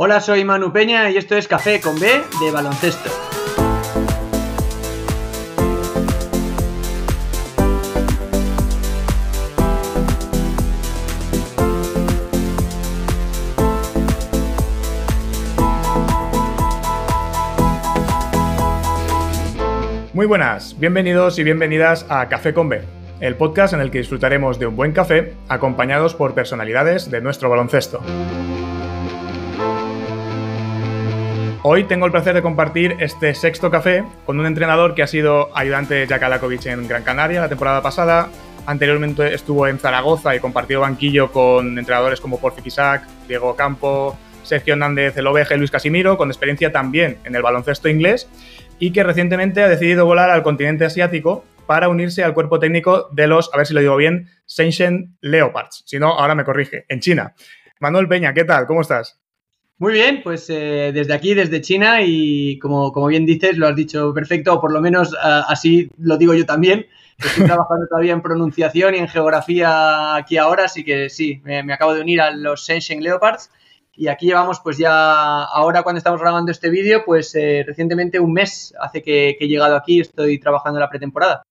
Hola, soy Manu Peña y esto es Café con B de baloncesto. Muy buenas, bienvenidos y bienvenidas a Café con B, el podcast en el que disfrutaremos de un buen café acompañados por personalidades de nuestro baloncesto. Hoy tengo el placer de compartir este sexto café con un entrenador que ha sido ayudante de Jack Alakovic en Gran Canaria la temporada pasada. Anteriormente estuvo en Zaragoza y compartió banquillo con entrenadores como Porfi Isaac, Diego Campo, Sergio Hernández El Oveja y Luis Casimiro, con experiencia también en el baloncesto inglés y que recientemente ha decidido volar al continente asiático para unirse al cuerpo técnico de los, a ver si lo digo bien, Shenzhen Leopards. Si no, ahora me corrige, en China. Manuel Peña, ¿qué tal? ¿Cómo estás? Muy bien, pues eh, desde aquí, desde China, y como, como, bien dices, lo has dicho perfecto, o por lo menos uh, así lo digo yo también. Estoy trabajando todavía en pronunciación y en geografía aquí ahora, así que sí, me, me acabo de unir a los Shenzhen Leopards y aquí llevamos pues ya, ahora cuando estamos grabando este vídeo, pues eh, recientemente un mes hace que, que, he llegado aquí, estoy trabajando en la pretemporada.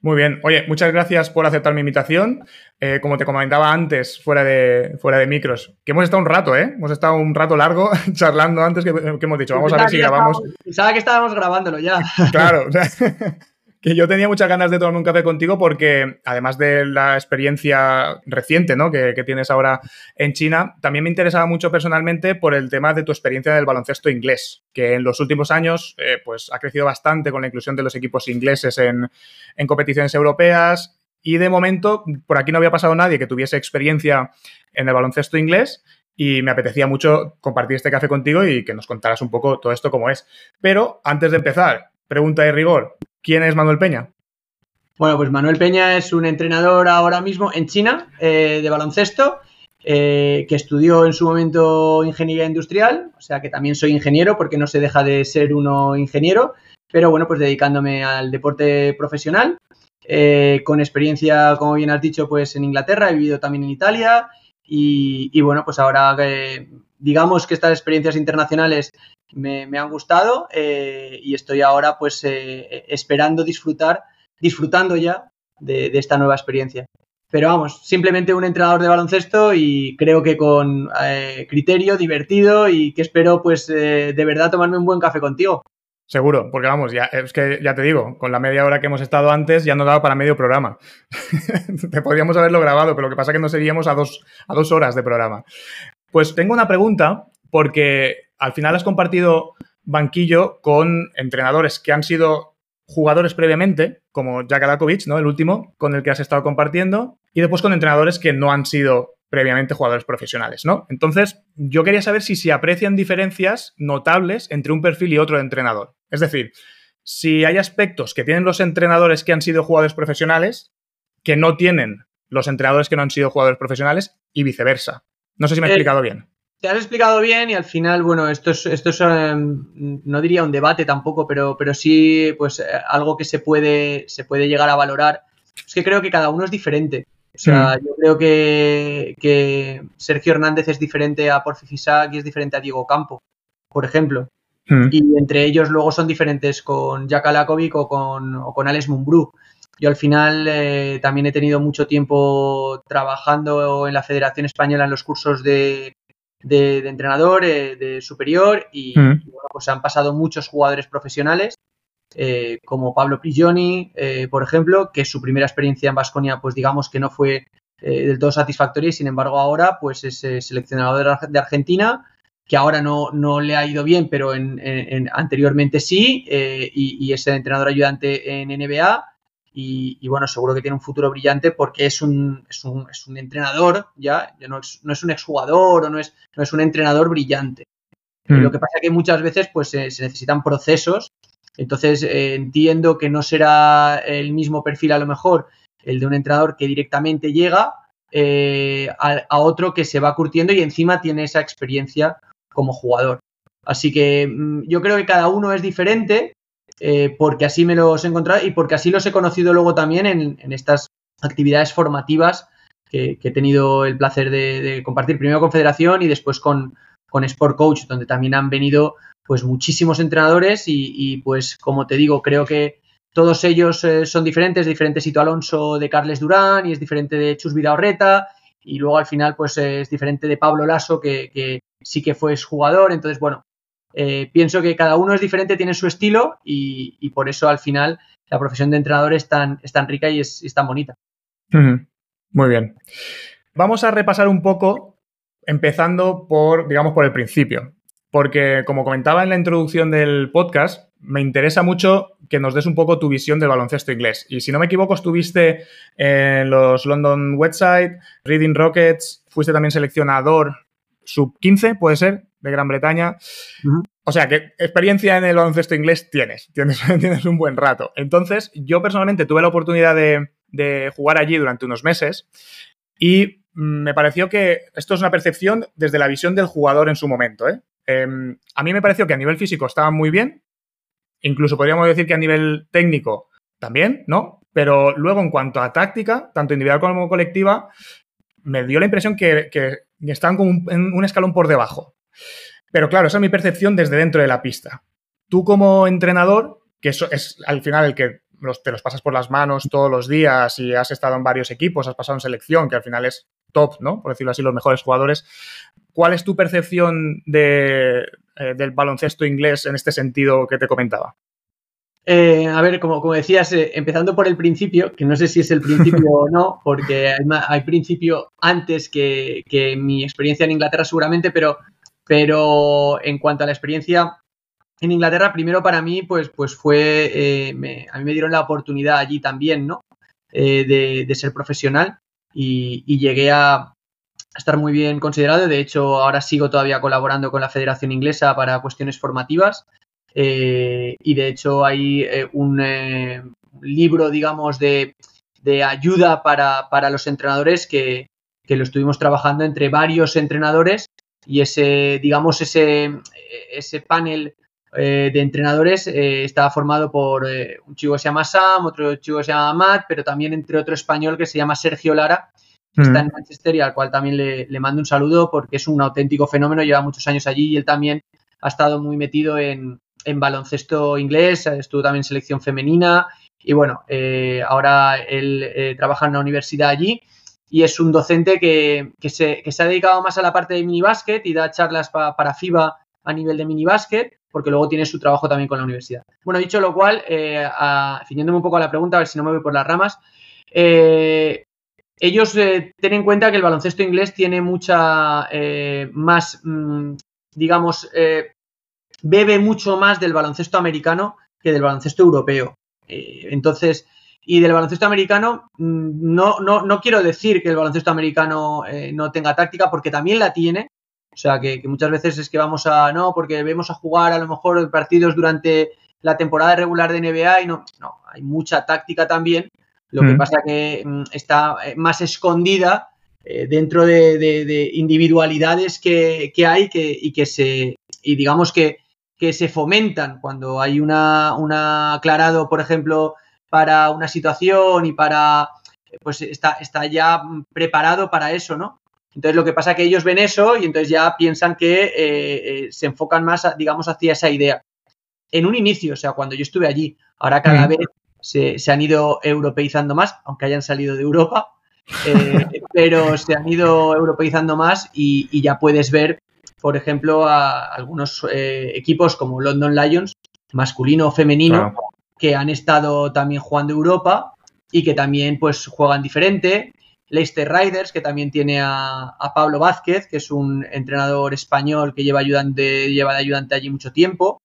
Muy bien. Oye, muchas gracias por aceptar mi invitación. Eh, como te comentaba antes, fuera de, fuera de micros, que hemos estado un rato, ¿eh? Hemos estado un rato largo charlando antes que, que hemos dicho, vamos a ver si grabamos. Pensaba que estábamos grabándolo ya. Claro, o sea, que yo tenía muchas ganas de tomarme un café contigo porque, además de la experiencia reciente ¿no? que, que, tienes ahora en China, también me interesaba mucho personalmente por el tema de tu experiencia del baloncesto inglés, que en los últimos años eh, pues, ha crecido bastante con la inclusión de los equipos ingleses en, en competiciones europeas. Y de momento, por aquí no había pasado nadie que tuviese experiencia en el baloncesto inglés y me apetecía mucho compartir este café contigo y que nos contaras un poco todo esto como es. Pero antes de empezar, pregunta de rigor, ¿quién es Manuel Peña? Bueno, pues Manuel Peña es un entrenador ahora mismo en China eh, de baloncesto, eh, que estudió en su momento ingeniería industrial, o sea que también soy ingeniero porque no se deja de ser uno ingeniero, pero bueno, pues dedicándome al deporte profesional, eh, con experiencia, como bien has dicho, pues en Inglaterra, he vivido también en Italia y, y bueno, pues ahora digamos que estas experiencias internacionales me, han gustado eh, y estoy ahora pues eh, esperando disfrutar, disfrutando ya de, esta nueva experiencia. Pero vamos, simplemente un entrenador de baloncesto y creo que con eh, criterio, divertido y que espero pues de verdad tomarme un buen café contigo. Seguro, porque vamos, ya, es que ya te digo, con la media hora que hemos estado antes ya no daba para medio programa. te podríamos haberlo grabado, pero lo que pasa es que nos seguíamos a dos, a dos horas de programa. Pues tengo una pregunta, porque al final has compartido banquillo con entrenadores que han sido jugadores previamente, como Jack Adakovic, ¿no? El último con el que has estado compartiendo, y después con entrenadores que no han sido previamente jugadores profesionales, ¿no? Entonces, yo quería saber si se aprecian diferencias notables entre un perfil y otro de entrenador. Es decir, si hay aspectos que tienen los entrenadores que han sido jugadores profesionales que no tienen los entrenadores que no han sido jugadores profesionales y viceversa. No sé si me he explicado bien te has explicado bien y al final, bueno, esto es, esto es um, no diría un debate tampoco, pero, pero sí, pues algo que se puede, se puede llegar a valorar. Es que creo que cada uno es diferente. O sea, mm. yo creo que, que, Sergio Hernández es diferente a Porfi Fisac y es diferente a Diego Campo, por ejemplo. Mm. Y entre ellos luego son diferentes con Jack Alakovic o con, o con Alex Mumbrú. Yo al final eh, también he tenido mucho tiempo trabajando en la Federación Española en los cursos de, de, de entrenador, eh, de superior y, mm. y, bueno, pues han pasado muchos jugadores profesionales eh, como Pablo Prigioni, eh, por ejemplo, que su primera experiencia en Vasconia, pues digamos que no fue eh, del todo satisfactoria y sin embargo ahora pues es seleccionador de Argentina que ahora no, no, le ha ido bien, pero en, en, en anteriormente sí, y, y, es el entrenador ayudante en NBA y, y, bueno, seguro que tiene un futuro brillante porque es un, es un, es un entrenador, ya, no, es, no, es, un exjugador o no es, no es un entrenador brillante. Mm. Lo que pasa es que muchas veces pues, eh, se necesitan procesos, entonces eh, entiendo que no será el mismo perfil a lo mejor el de un entrenador que directamente llega eh, a, a, otro que se va curtiendo y encima tiene esa experiencia como jugador. Así que mm, yo creo que cada uno es diferente eh, porque así me los he encontrado y porque así los he conocido luego también en, estas actividades formativas que, que, he tenido el placer de, compartir primero con Federación y después con, con Sport Coach, donde también han venido pues muchísimos entrenadores y, pues como te digo, creo que todos ellos eh, son diferentes, diferente Sito Alonso de Carles Durán y es diferente de Chus Vidaorreta y luego al final pues es diferente de Pablo Lasso que, sí que fue jugador, entonces bueno, eh, pienso que cada uno es diferente, tiene su estilo y, por eso al final la profesión de entrenador es tan, tan rica y es, tan bonita. Muy bien. Vamos a repasar un poco, empezando por, digamos, por el principio. Porque, como comentaba en la introducción del podcast, me interesa mucho que nos des un poco tu visión del baloncesto inglés. Y si no me equivoco, estuviste en los London Website, Reading Rockets, fuiste también seleccionador sub-15, puede ser, de Gran Bretaña. O sea, que experiencia en el baloncesto inglés tienes, tienes, tienes un buen rato. Entonces, yo personalmente tuve la oportunidad de, de jugar allí durante unos meses y me pareció que esto es una percepción desde la visión del jugador en su momento. ¿eh? Em, a mí me pareció que a nivel físico estaba muy bien, incluso podríamos decir que a nivel técnico también, ¿no? Pero luego en cuanto a táctica, tanto individual como colectiva, me dio la impresión que, que estaban como un, en un escalón por debajo. Pero claro, esa es mi percepción desde dentro de la pista. Tú como entrenador, que es al final el que te los pasas por las manos todos los días y has estado en varios equipos, has pasado en selección, que al final es top, ¿no? Por decirlo así, los mejores jugadores. ¿Cuál es tu percepción eh, del baloncesto inglés en este sentido que te comentaba? Eh, a ver, como, decías, eh, empezando por el principio, que no sé si es el principio o no, porque hay, principio antes que, mi experiencia en Inglaterra seguramente, pero, pero en cuanto a la experiencia en Inglaterra, primero para mí, pues, pues fue, eh, a mí me dieron la oportunidad allí también, ¿no? Eh, de, ser profesional y, llegué a estar muy bien considerado. De hecho, ahora sigo todavía colaborando con la Federación Inglesa para cuestiones formativas. Eh, y de hecho hay un libro, digamos, de, ayuda para, para, los entrenadores que, que lo estuvimos trabajando entre varios entrenadores y ese, digamos, ese, ese panel eh, de entrenadores eh, estaba formado por eh, un chico que se llama Sam, otro chico que se llama Matt, pero también entre otro español que se llama Sergio Lara, que está mm. en Manchester y al cual también le, mando un saludo porque es un auténtico fenómeno, lleva muchos años allí y él también ha estado muy metido en, baloncesto inglés, estuvo también en selección femenina y bueno, ahora él trabaja en una universidad allí y es un docente que, se, ha dedicado más a la parte de minibásquet y da charlas para FIBA a nivel de minibásquet porque luego tiene su trabajo también con la universidad. Bueno, dicho lo cual, eh, un poco a la pregunta, a ver si no me voy por las ramas, eh, ellos eh, tienen en cuenta que el baloncesto inglés tiene mucha eh, más, mm, digamos, bebe mucho más del baloncesto americano que del baloncesto europeo. entonces, y del baloncesto americano, mm, no, no, no quiero decir que el baloncesto americano no tenga táctica, porque también la tiene, o sea, que, muchas veces es que vamos a, no, porque vemos a jugar a lo mejor partidos durante la temporada regular de NBA y no, no, hay mucha táctica también. Lo que mm. pasa que mm, está eh, más escondida eh, dentro de, individualidades que, hay que, y que se, y digamos que, que se fomentan cuando hay una, una aclarado, por ejemplo, para una situación y para, pues está, está ya preparado para eso, ¿no? Entonces lo que pasa es que ellos ven eso y entonces ya piensan que eh, eh, se enfocan más, digamos, hacia esa idea. En un inicio, o sea, cuando yo estuve allí, ahora cada vez se, han ido europeizando más, aunque hayan salido de Europa, eh, pero se han ido europeizando más y, ya puedes ver, por ejemplo, a algunos equipos como London Lions, masculino o femenino, que han estado también jugando Europa y que también pues juegan diferente Leicester Riders, que también tiene a, Pablo Vázquez, que es un entrenador español que lleva, ayudante, lleva de ayudante allí mucho tiempo.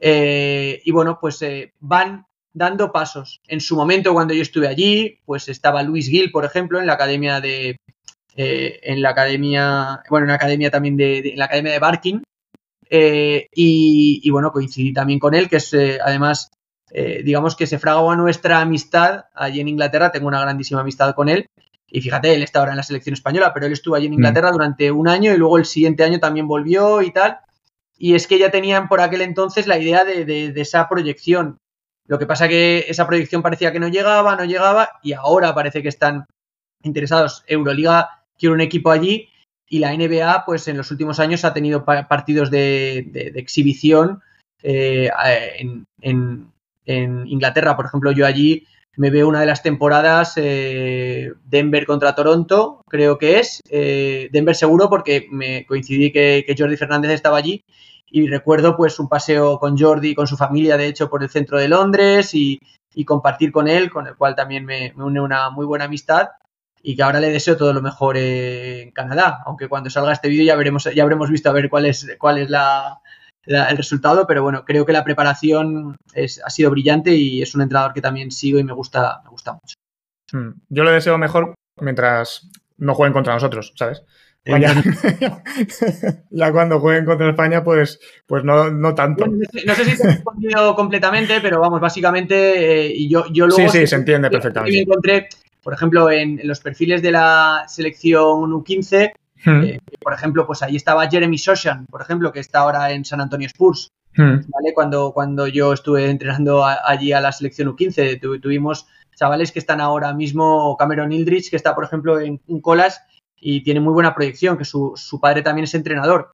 Eh, y bueno, pues eh, van dando pasos. En su momento, cuando yo estuve allí, pues estaba Luis Gil, por ejemplo, en la academia de. Eh, en la academia. Bueno, en la academia también de. en la academia de Barking. Y, y, bueno, coincidí también con él, que es además. Digamos que se fragó a nuestra amistad allí en Inglaterra, tengo una grandísima amistad con él y fíjate, él está ahora en la selección española, pero él estuvo allí en Inglaterra mm. durante un año y luego el siguiente año también volvió y tal. Y es que ya tenían por aquel entonces la idea de, esa proyección. Lo que pasa que esa proyección parecía que no llegaba, no llegaba y ahora parece que están interesados. Euroliga quiere un equipo allí y la NBA, pues en los últimos años ha tenido partidos de, exhibición eh, en, Inglaterra. Por ejemplo, yo allí me veo una de las temporadas eh, Denver contra Toronto, creo que es. Eh, Denver seguro porque me coincidí que, Jordi Fernández estaba allí y recuerdo pues un paseo con Jordi, con su familia, de hecho, por el centro de Londres y, compartir con él, con el cual también me, me une una muy buena amistad y que ahora le deseo todo lo mejor en Canadá, aunque cuando salga este vídeo ya veremos, ya habremos visto a ver cuál es, cuál es la, el resultado, pero bueno, creo que la preparación es, ha sido brillante y es un entrenador que también sigo y me gusta, me gusta mucho. Hmm. Yo le deseo mejor mientras no jueguen contra nosotros, ¿sabes? Ya, cuando jueguen contra España, pues, pues no, no tanto. no sé si te he respondido completamente, pero vamos, básicamente, eh, y yo, yo luego... Sí, sí, se entiende perfectamente. Me encontré, por ejemplo, en, los perfiles de la selección U15, hmm. eh, por ejemplo, pues ahí estaba Jeremy Soshan, por ejemplo, que está ahora en San Antonio Spurs. Hmm. ¿vale? Cuando, cuando yo estuve entrenando allí a la selección U15, tuvimos chavales que están ahora mismo, Cameron Ildrich, que está, por ejemplo, en, un Colas y tiene muy buena proyección, que su, padre también es entrenador.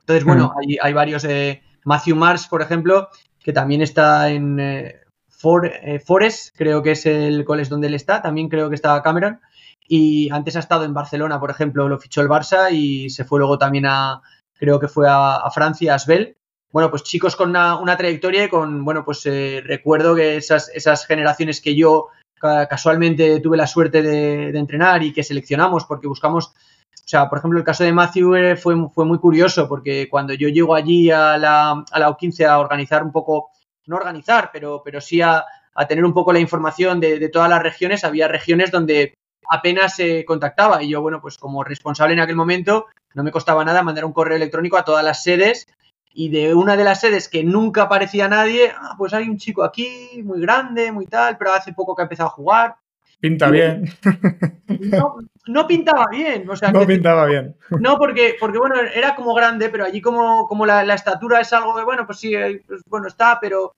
Entonces, bueno, hmm. hay, hay, varios, eh, Matthew Mars, por ejemplo, que también está en, eh, eh, Forest, creo que es el college donde él está, también creo que estaba Cameron. Y antes ha estado en Barcelona, por ejemplo, lo fichó el Barça y se fue luego también a, creo que fue a, Francia, a Asbel. Bueno, pues chicos con una, trayectoria y con, bueno, pues eh, recuerdo que esas, generaciones que yo casualmente tuve la suerte de, entrenar y que seleccionamos porque buscamos, o sea, por ejemplo, el caso de Matthew fue, fue muy curioso porque cuando yo llego allí a la, a la U15 a organizar un poco no organizar, pero, pero sí a, tener un poco la información de, todas las regiones. Había regiones donde apenas se contactaba y yo, bueno, pues como responsable en aquel momento, no me costaba nada mandar un correo electrónico a todas las sedes y de una de las sedes que nunca aparecía nadie, ah, pues hay un chico aquí, muy grande, muy tal, pero hace poco que ha empezado a jugar. Pinta bien. No, pintaba bien. O sea, no pintaba bien. No, porque, porque bueno, era como grande, pero allí como, como la, estatura es algo que, bueno, pues sí, eh, pues, bueno, está, pero.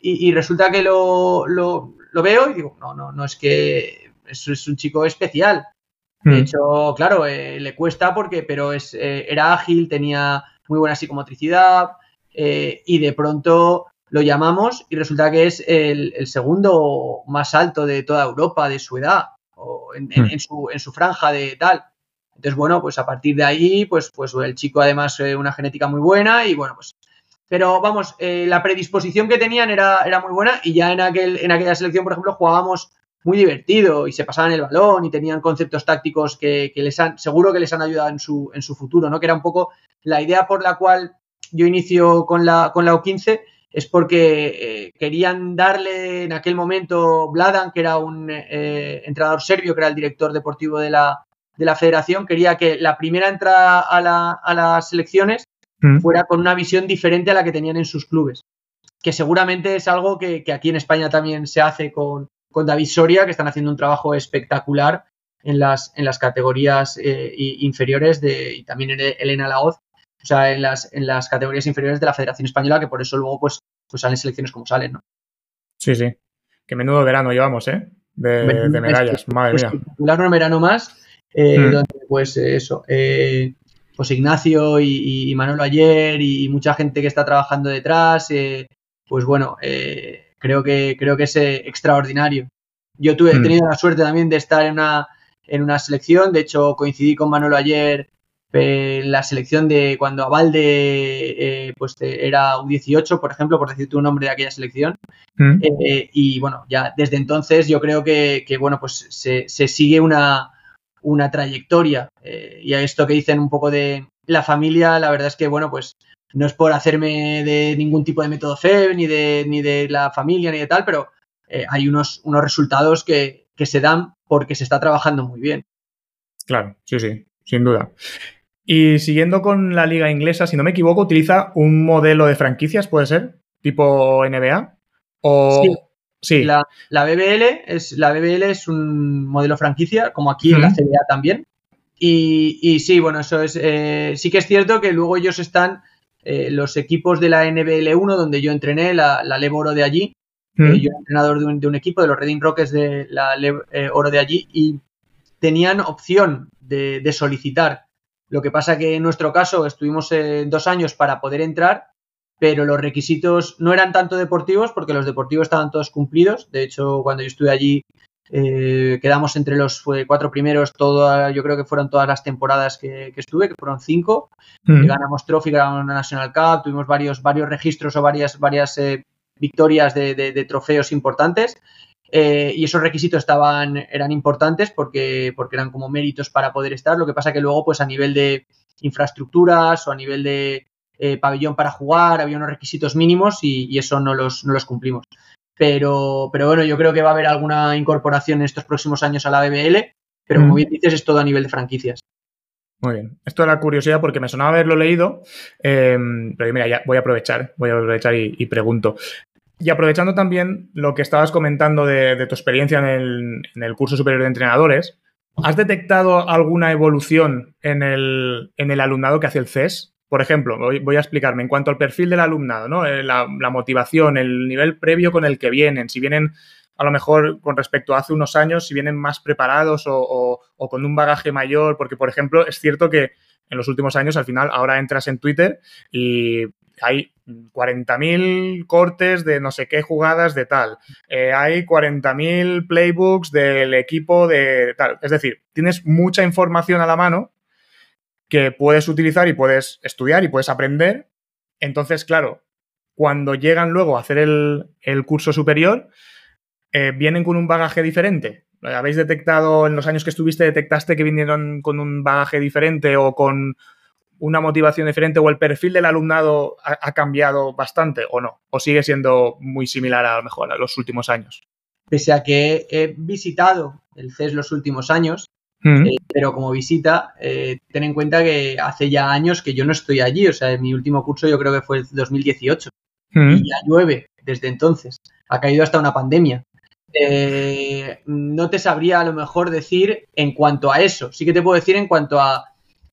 Y, resulta que lo, lo, veo y digo, no, no, no es que eso es un chico especial. De hmm. hecho, claro, eh, le cuesta porque, pero es, eh, era ágil, tenía muy buena psicomotricidad y de pronto lo llamamos y resulta que es el, segundo más alto de toda Europa de su edad o hmm. en, su, franja de tal. Entonces, bueno, pues a partir de ahí, pues, pues el chico además eh, una genética muy buena y bueno, pues... Pero vamos, eh, la predisposición que tenían era, era muy buena y ya en, aquel, en aquella selección, por ejemplo, jugábamos muy divertido y se pasaban el balón y tenían conceptos tácticos que, les han, seguro que les han ayudado en su, en su futuro, ¿no? Que era un poco la idea por la cual yo inicio con la, con la U15 es porque eh, querían darle en aquel momento Bladan, que era un eh, entrenador serbio, que era el director deportivo de la, de la federación, quería que la primera entrada a, la, a las selecciones mm. fuera con una visión diferente a la que tenían en sus clubes. Que seguramente es algo que, aquí en España también se hace con, con, David Soria, que están haciendo un trabajo espectacular en las, en las categorías eh, inferiores de, y también Elena Laoz, o sea, en las, en las categorías inferiores de la Federación Española, que por eso luego pues, pues salen selecciones como salen, ¿no? Sí, sí. Qué menudo verano llevamos, ¿eh? De, medallas, madre pues, mía. Un verano más, eh, hmm. donde pues eso, eh, pues Ignacio y, Manolo ayer y mucha gente que está trabajando detrás, eh, pues bueno, creo que creo que es extraordinario. Yo tuve, he hmm. tenido la suerte también de estar en una, en una selección, de hecho coincidí con Manolo ayer la selección de cuando Avalde eh, pues era U18, por ejemplo, por decirte un nombre de aquella selección. Mm. Eh, y bueno, ya desde entonces yo creo que, bueno, pues se, sigue una, una trayectoria. Eh, y a esto que dicen un poco de la familia, la verdad es que, bueno, pues no es por hacerme de ningún tipo de método FEB, ni de, ni de la familia, ni de tal, pero hay unos, unos resultados que, que se dan porque se está trabajando muy bien. Claro, sí, sí, sin duda. Y siguiendo con la liga inglesa, si no me equivoco, utiliza un modelo de franquicias, ¿puede ser? Tipo NBA. O... Sí. La, BBL es, la BBL es un modelo franquicia, como aquí en la CBA también. Y, sí, bueno, eso es. Eh, sí que es cierto que luego ellos están, eh, los equipos de la NBL1, donde yo entrené, la, la Oro de allí. Eh, yo era entrenador de un, de un, equipo, de los Reading Rockets de la Oro de allí, y tenían opción de, de solicitar Lo que pasa que en nuestro caso estuvimos eh, dos años para poder entrar, pero los requisitos no eran tanto deportivos porque los deportivos estaban todos cumplidos. De hecho, cuando yo estuve allí, eh, quedamos entre los cuatro primeros, todo, yo creo que fueron todas las temporadas que, estuve, que fueron cinco. Mm. Ganamos Trophy, ganamos National Cup, tuvimos varios, varios registros o varias, varias eh, victorias de, trofeos importantes. Eh, y esos requisitos estaban, eran importantes porque, porque eran como méritos para poder estar. Lo que pasa que luego, pues a nivel de infraestructuras o a nivel de pabellón para jugar, había unos requisitos mínimos y, eso no los, no los cumplimos. Pero, pero bueno, yo creo que va a haber alguna incorporación en estos próximos años a la BBL, pero como bien dices, es todo a nivel de franquicias. Muy bien. Esto era curiosidad porque me sonaba haberlo leído, em, pero mira, ya voy a aprovechar, voy a aprovechar y, pregunto. Y aprovechando también lo que estabas comentando de, tu experiencia en el, en el, curso superior de entrenadores, ¿has detectado alguna evolución en el, en el alumnado que hace el CES? Por ejemplo, voy, a explicarme en cuanto al perfil del alumnado, ¿no? Eh, la, motivación, el nivel previo con el que vienen, si vienen a lo mejor con respecto a hace unos años, si vienen más preparados o, con un bagaje mayor, porque por ejemplo es cierto que en los últimos años al final ahora entras en Twitter y hay 40.000 cortes de no sé qué jugadas de tal, eh, hay 40.000 playbooks del equipo de tal, es decir, tienes mucha información a la mano que puedes utilizar y puedes estudiar y puedes aprender. Entonces, claro, cuando llegan luego a hacer el, curso superior, eh, vienen con un bagaje diferente. ¿Habéis detectado en los años que estuviste, detectaste que vinieron con un bagaje diferente o con una motivación diferente o el perfil del alumnado ha, cambiado bastante o no? ¿O sigue siendo muy similar a lo mejor a los últimos años? Pese a que he visitado el CES los últimos años, Mm. Eh, pero como visita, eh, ten en cuenta que hace ya años que yo no estoy allí. O sea, mi último curso yo creo que fue el 2018. Mm. Y ya llueve desde entonces. Ha caído hasta una pandemia. Eh, no te sabría a lo mejor decir en cuanto a eso. Sí que te puedo decir en cuanto a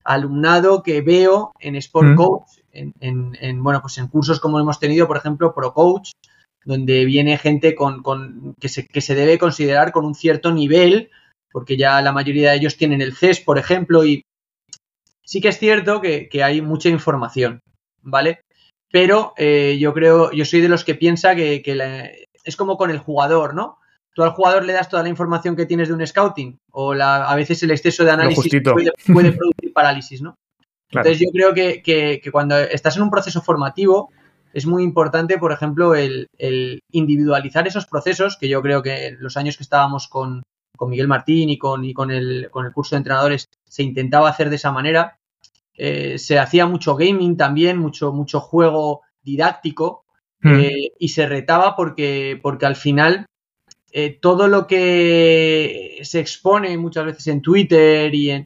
alumnado que veo en Sport mm. Coach, en, bueno, pues en cursos como hemos tenido, por ejemplo, Pro Coach, donde viene gente con, que, se, que se debe considerar con un cierto nivel porque ya la mayoría de ellos tienen el CES, por ejemplo, y sí que es cierto que, hay mucha información, ¿vale? Pero eh, yo creo, yo soy de los que piensa que, es como con el jugador, ¿no? Tú al jugador le das toda la información que tienes de un scouting, o a veces el exceso de análisis puede, producir parálisis, ¿no? Entonces yo creo que, cuando estás en un proceso formativo, es muy importante, por ejemplo, el, individualizar esos procesos, que yo creo que los años que estábamos con, con Miguel Martín y con, y con, el, con el curso de entrenadores se intentaba hacer de esa manera. Eh, se hacía mucho gaming también, mucho, mucho juego didáctico hmm. eh, y se retaba porque, porque al final eh, todo lo que se expone muchas veces en Twitter y en,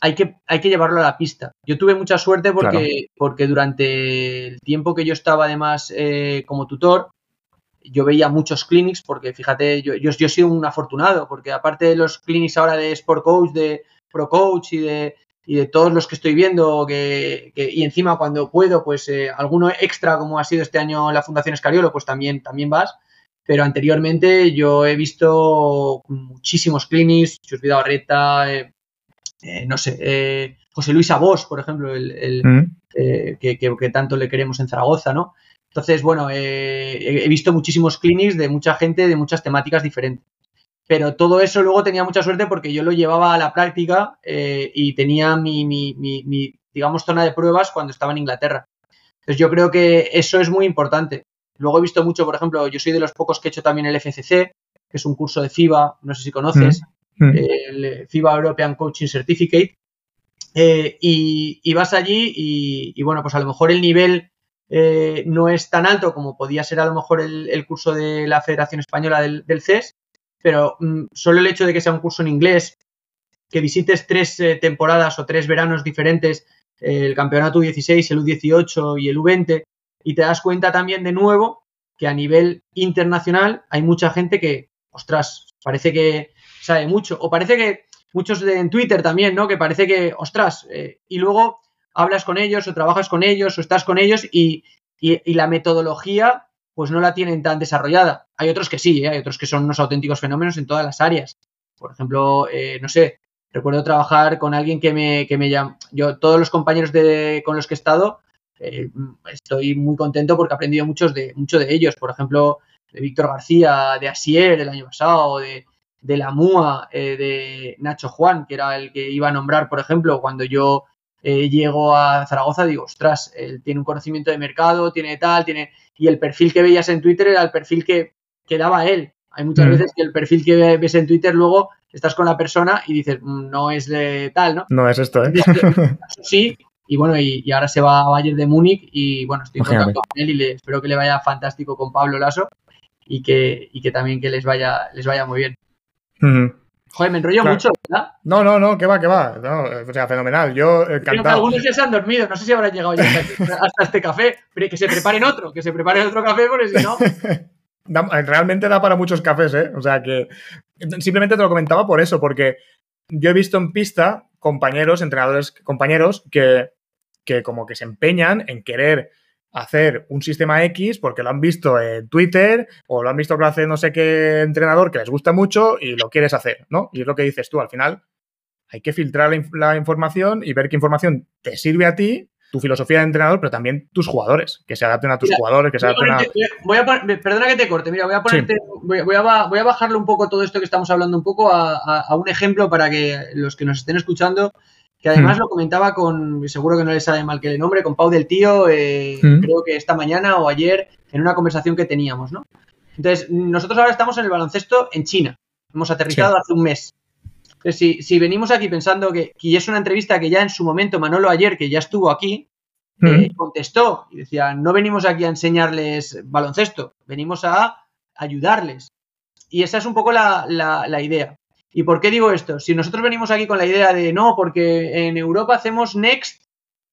hay que, hay que llevarlo a la pista. Yo tuve mucha suerte porque, porque durante el tiempo que yo estaba además como tutor, yo veía muchos clinics porque fíjate, yo, yo, yo soy un afortunado porque aparte de los clinics ahora de Sport Coach, de Pro Coach y de, y de todos los que estoy viendo que, y encima cuando puedo, pues eh, alguno extra como ha sido este año la Fundación Escariolo, pues también, también vas. Pero anteriormente yo he visto muchísimos clinics, Chus Reta, eh, eh, no sé, José Luis Abos, por ejemplo, el, mm. que, que, tanto le queremos en Zaragoza, ¿no? Entonces, bueno, eh, he visto muchísimos clinics de mucha gente de muchas temáticas diferentes. Pero todo eso luego tenía mucha suerte porque yo lo llevaba a la práctica eh, y tenía mi, mi, mi, digamos, zona de pruebas cuando estaba en Inglaterra. Entonces yo creo que eso es muy importante. Luego he visto mucho, por ejemplo, yo soy de los pocos que he hecho también el FCC, que es un curso de FIBA, no sé si conoces, mm, mm. el FIBA European Coaching Certificate. Eh, y, vas allí y, y, bueno, pues a lo mejor el nivel eh, no es tan alto como podía ser a lo mejor el, curso de la Federación Española del, CES, pero mm, solo el hecho de que sea un curso en inglés, que visites tres eh, temporadas o tres veranos diferentes, eh, el campeonato U16, el U18 y el U20, y te das cuenta también de nuevo que a nivel internacional hay mucha gente que, ostras, parece que sabe mucho, o parece que muchos en Twitter también, ¿no? Que parece que, ostras, y luego hablas con ellos o trabajas con ellos o estás con ellos y, la metodología pues no la tienen tan desarrollada. Hay otros que sí, ¿eh? hay otros que son unos auténticos fenómenos en todas las áreas. Por ejemplo, eh, no sé, recuerdo trabajar con alguien que me, que me llama, yo, todos los compañeros de, con los que he estado, eh, estoy muy contento porque he aprendido muchos de, mucho de ellos, por ejemplo, de Víctor García, de Asier el año pasado, de, de la MUA, eh, de Nacho Juan, que era el que iba a nombrar, por ejemplo, cuando yo eh, llego a Zaragoza, digo, ostras, él tiene un conocimiento de mercado, tiene tal, tiene... Y el perfil que veías en Twitter era el perfil que, que daba él. Hay muchas Mm. veces que el perfil que ves en Twitter luego estás con la persona y dices, "Mm, no es de tal, ¿no? No es esto, ¿eh? Sí, y bueno, y, y ahora se va a Bayern de Múnich y bueno, estoy en contacto con él y le, espero que le vaya fantástico con Pablo Lasso y que, y que también que les vaya, les vaya muy bien. Joder, me enrollo Claro. mucho, ¿verdad? No, no, no, que va, que va. No, o sea, fenomenal. Yo Creo que encantado. algunos ya se han dormido, no sé si habrán llegado ya hasta, hasta este café, pero que se preparen otro, que se preparen otro café porque si no... Da- realmente da para muchos cafés, ¿eh? O sea que simplemente te lo comentaba por eso, porque yo he visto en pista compañeros, entrenadores, compañeros que, que como que se empeñan en querer hacer un sistema X porque lo han visto en Twitter o lo han visto que lo hace no sé qué entrenador que les gusta mucho y lo quieres hacer, ¿no? Y es lo que dices tú, al final hay que filtrar la, inf- la información y ver qué información te sirve a ti, tu filosofía de entrenador, pero también tus jugadores, que se adapten a tus Mira, jugadores, que se Voy a adapten a... ponerte- voy a perdona que te corte, mira, voy a ponerte, voy, voy a, voy a bajarle un poco todo esto que estamos hablando un poco a, a- a un ejemplo para que los que nos estén escuchando, que además Mm. lo comentaba con, seguro que no les sabe mal que le nombre, con Pau del Tío, eh, Mm. creo que esta mañana o ayer, en una conversación que teníamos, ¿no? Entonces, nosotros ahora estamos en el baloncesto en China, hemos aterrizado hace un mes. Entonces, si, si venimos aquí pensando que, y es una entrevista que ya en su momento Manolo ayer, que ya estuvo aquí, eh, Mm. contestó y decía, no venimos aquí a enseñarles baloncesto, venimos a ayudarles. Y esa es un poco la, la- la idea. ¿Y por qué digo esto? Si nosotros venimos aquí con la idea de no, porque en Europa hacemos next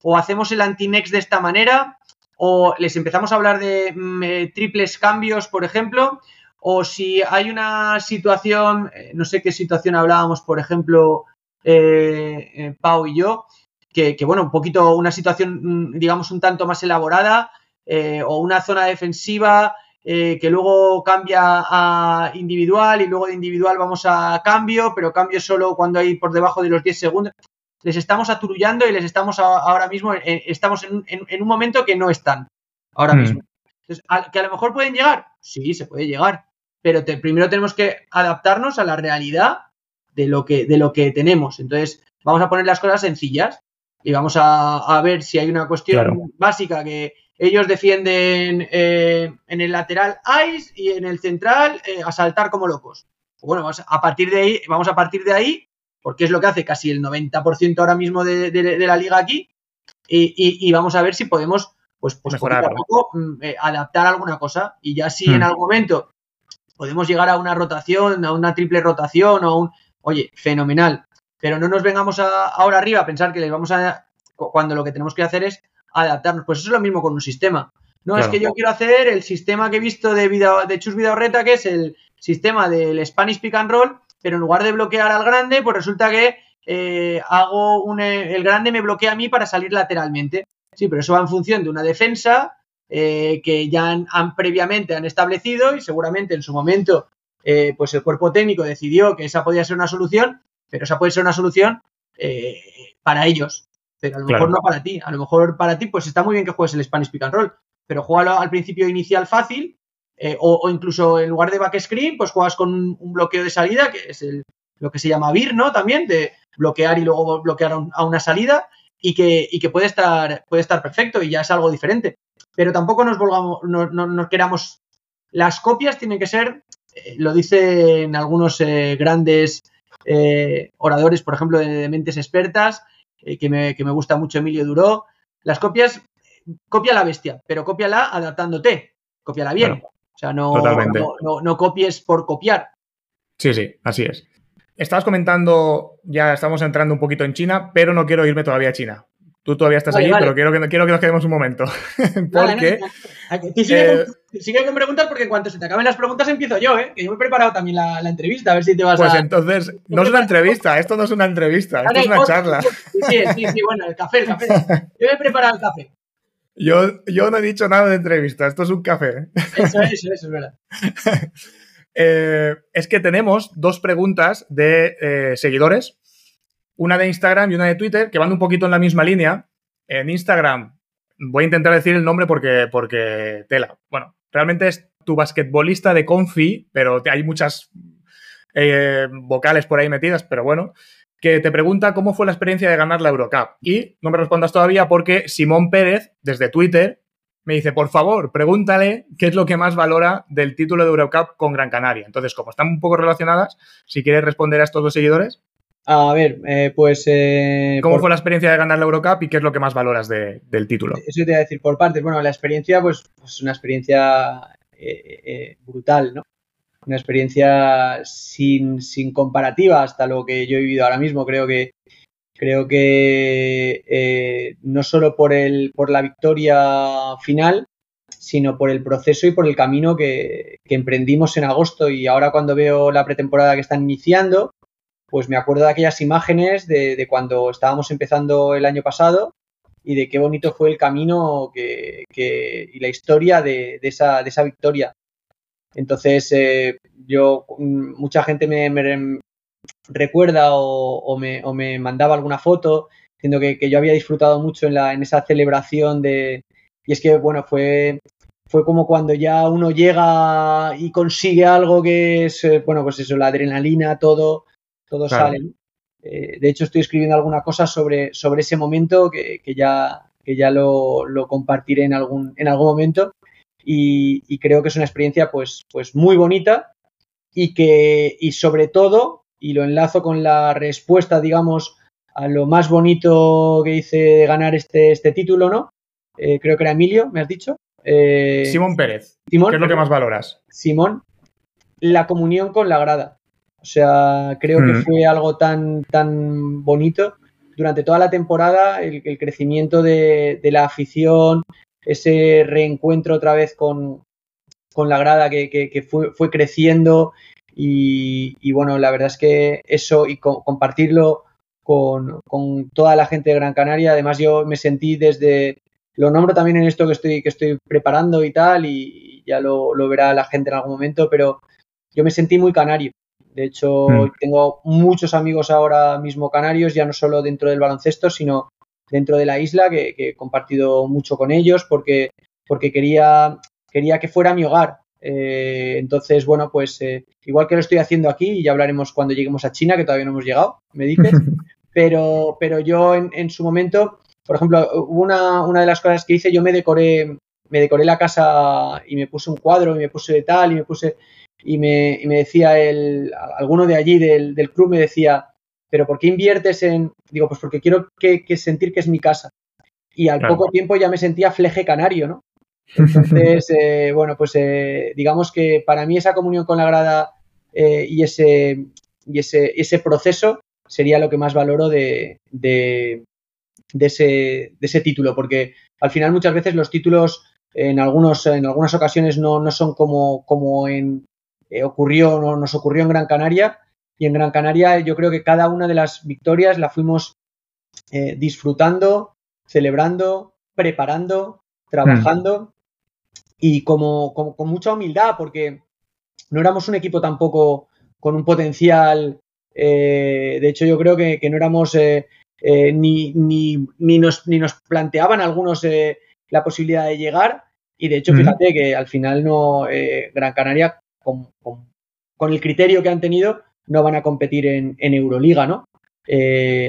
o hacemos el anti-next de esta manera, o les empezamos a hablar de mm, eh, triples cambios, por ejemplo, o si hay una situación, eh, no sé qué situación hablábamos, por ejemplo, eh, eh, Pau y yo, que, bueno, un poquito una situación, mm, digamos, un tanto más elaborada, o una zona defensiva eh, que luego cambia a individual y luego de individual vamos a cambio, pero cambio solo cuando hay por debajo de los 10 segundos. Les estamos aturullando y les estamos a- ahora mismo, en- estamos en un, en- en un momento que no están ahora Hmm. mismo. Entonces, ¿a- ¿Que a lo mejor pueden llegar? Sí, se puede llegar, pero te- primero tenemos que adaptarnos a la realidad de lo que, de lo que tenemos. Entonces, vamos a poner las cosas sencillas y vamos a, a ver si hay una cuestión Claro. básica que ellos defienden eh, en el lateral ice y en el central eh, a saltar como locos. Bueno, vamos a partir de ahí, vamos a partir de ahí, porque es lo que hace casi el 90% ahora mismo de, de- de la liga aquí, y, y- y vamos a ver si podemos, pues, pues poco, mm, eh, adaptar alguna cosa. Y ya si Hmm. en algún momento podemos llegar a una rotación, a una triple rotación o a un, oye, fenomenal. Pero no nos vengamos a- ahora arriba a pensar que les vamos a, cu- cuando lo que tenemos que hacer es adaptarnos. Pues eso es lo mismo con un sistema. No, es que yo quiero hacer el sistema que he visto de, Vida- de Chus Vidaurreta, que es el sistema del Spanish Pick and Roll, pero en lugar de bloquear al grande, pues resulta que eh, hago un, el grande me bloquea a mí para salir lateralmente. Sí, pero eso va en función de una defensa eh, que ya han, han previamente han establecido y seguramente en su momento eh, pues el cuerpo técnico decidió que esa podía ser una solución, pero esa puede ser una solución eh, para ellos, pero a lo Claro. mejor no para ti. A lo mejor para ti pues está muy bien que juegues el Spanish Pick and Roll, pero juégalo al principio inicial fácil eh, o, o incluso en lugar de back screen pues juegas con un, un bloqueo de salida que es el, lo que se llama BIR, ¿no? También de bloquear y luego bloquear a, un- a una salida y que, y que puede, estar, puede estar perfecto y ya es algo diferente. Pero tampoco nos volvamos, no, no- no queramos. Las copias tienen que ser, eh, lo dicen algunos eh, grandes eh, oradores, por ejemplo, de, de mentes expertas, eh, que, me, que me gusta mucho Emilio Duró. Las copias, copia la bestia, pero cópiala adaptándote, cópiala bien. O sea, no, no- no copies por copiar. Sí, sí, así es. Estabas comentando, ya estamos entrando un poquito en China, pero no quiero irme todavía a China. Tú todavía estás Vale, allí, vale. pero quiero que, quiero que nos quedemos un momento. Vale, Porque, tú sigue, eh, con, sigue con preguntas porque en cuanto se te acaben las preguntas empiezo yo, ¿eh? Que yo me he preparado también la, la entrevista, a ver si te vas pues a... entonces, no es una entrevista, esto no es una entrevista, esto Vale, es una charla. Sí, sí, sí, bueno, el café, el café. Yo me he preparado el café. Yo, yo no he dicho nada de entrevista, esto es un café. Eso es, eso es, es verdad. Eh, es que tenemos dos preguntas de eh, seguidores una de Instagram y una de Twitter, que van un poquito en la misma línea. En Instagram, voy a intentar decir el nombre porque, porque tela. Bueno, realmente es tu basquetbolista de Confi, pero hay muchas eh, vocales por ahí metidas, pero bueno, que te pregunta cómo fue la experiencia de ganar la Eurocup. Y no me respondas todavía porque Simón Pérez, desde Twitter, me dice, por favor, pregúntale qué es lo que más valora del título de Eurocup con Gran Canaria. Entonces, como están un poco relacionadas, si quieres responder a estos dos seguidores. A ver, eh, pues... Eh, ¿Cómo fue la experiencia de ganar la Eurocup y qué es lo que más valoras del título? Eso te voy a decir por partes. Bueno, la experiencia, pues, es pues una experiencia eh, brutal, ¿no? Una experiencia sin, sin comparativa hasta lo que yo he vivido ahora mismo. Creo que Creo que eh, no solo por, el, por la victoria final, sino por el proceso y por el camino que, emprendimos en agosto. Y ahora cuando veo la pretemporada que están iniciando, pues me acuerdo de aquellas imágenes de, cuando estábamos empezando el año pasado y de qué bonito fue el camino que, y la historia de, esa, de esa victoria. Entonces, eh, yo, mm, mucha gente me, recuerda o, me, mandaba alguna foto diciendo que, yo había disfrutado mucho en, la, en esa celebración de... Y es que, bueno, fue, fue como cuando ya uno llega y consigue algo que es, eh, bueno, pues eso, la adrenalina, todo, todo sale. Eh, de hecho, estoy escribiendo alguna cosa sobre, sobre ese momento que, ya, que ya lo, compartiré en algún, en algún momento. Y, creo que es una experiencia pues, pues muy bonita y que, y sobre todo, y lo enlazo con la respuesta, digamos, a lo más bonito que hice de ganar este, este título, ¿no? Eh, creo que era Emilio, me has dicho. Eh, Simón Pérez. Simón, ¿Qué es lo que más valoras? Simón, la comunión con la grada. O sea, creo que mm. fue algo tan, tan bonito durante toda la temporada, el, crecimiento de, la afición, ese reencuentro otra vez con, la grada que, fue, fue, creciendo y, bueno, la verdad es que eso y compartirlo con, toda la gente de Gran Canaria, además yo me sentí desde, lo nombro también en esto que estoy, que estoy preparando y tal, y ya lo, verá la gente en algún momento, pero yo me sentí muy canario. De hecho, mm. tengo muchos amigos ahora mismo canarios, ya no solo dentro del baloncesto, sino dentro de la isla, que, que he compartido mucho con ellos porque, porque quería, quería que fuera mi hogar. Eh, entonces, bueno, pues eh, igual que lo estoy haciendo aquí, y ya hablaremos cuando lleguemos a China, que todavía no hemos llegado, me dices, pero, pero yo en, su momento, por ejemplo, una, una, de las cosas que hice, yo me decoré, me decoré la casa y me puse un cuadro y me puse de tal y me puse, y me, y me decía el, alguno de allí del, del club me decía, pero ¿por qué inviertes en, digo, pues porque quiero que, sentir que es mi casa. Y al poco tiempo ya me sentía fleje canario, ¿no? Entonces, eh, bueno, pues eh, digamos que para mí esa comunión con la grada eh, y, ese, y ese, ese, proceso sería lo que más valoro de, de, ese, de, ese, título, porque al final muchas veces los títulos en, algunos, en algunas ocasiones no, no son como, como en, ocurrió, no, nos ocurrió en Gran Canaria. Y en Gran Canaria yo creo que cada una de las victorias la fuimos disfrutando, celebrando, preparando, trabajando y como, con mucha humildad, porque no éramos un equipo tampoco con un potencial. Eh, de hecho, yo creo que, no éramos eh, eh, ni, ni, ni, nos, ni, nos, planteaban algunos la posibilidad de llegar. Y de hecho, fíjate que al final no Gran Canaria, con, con, el criterio que han tenido, no van a competir en, en Euroliga, ¿no?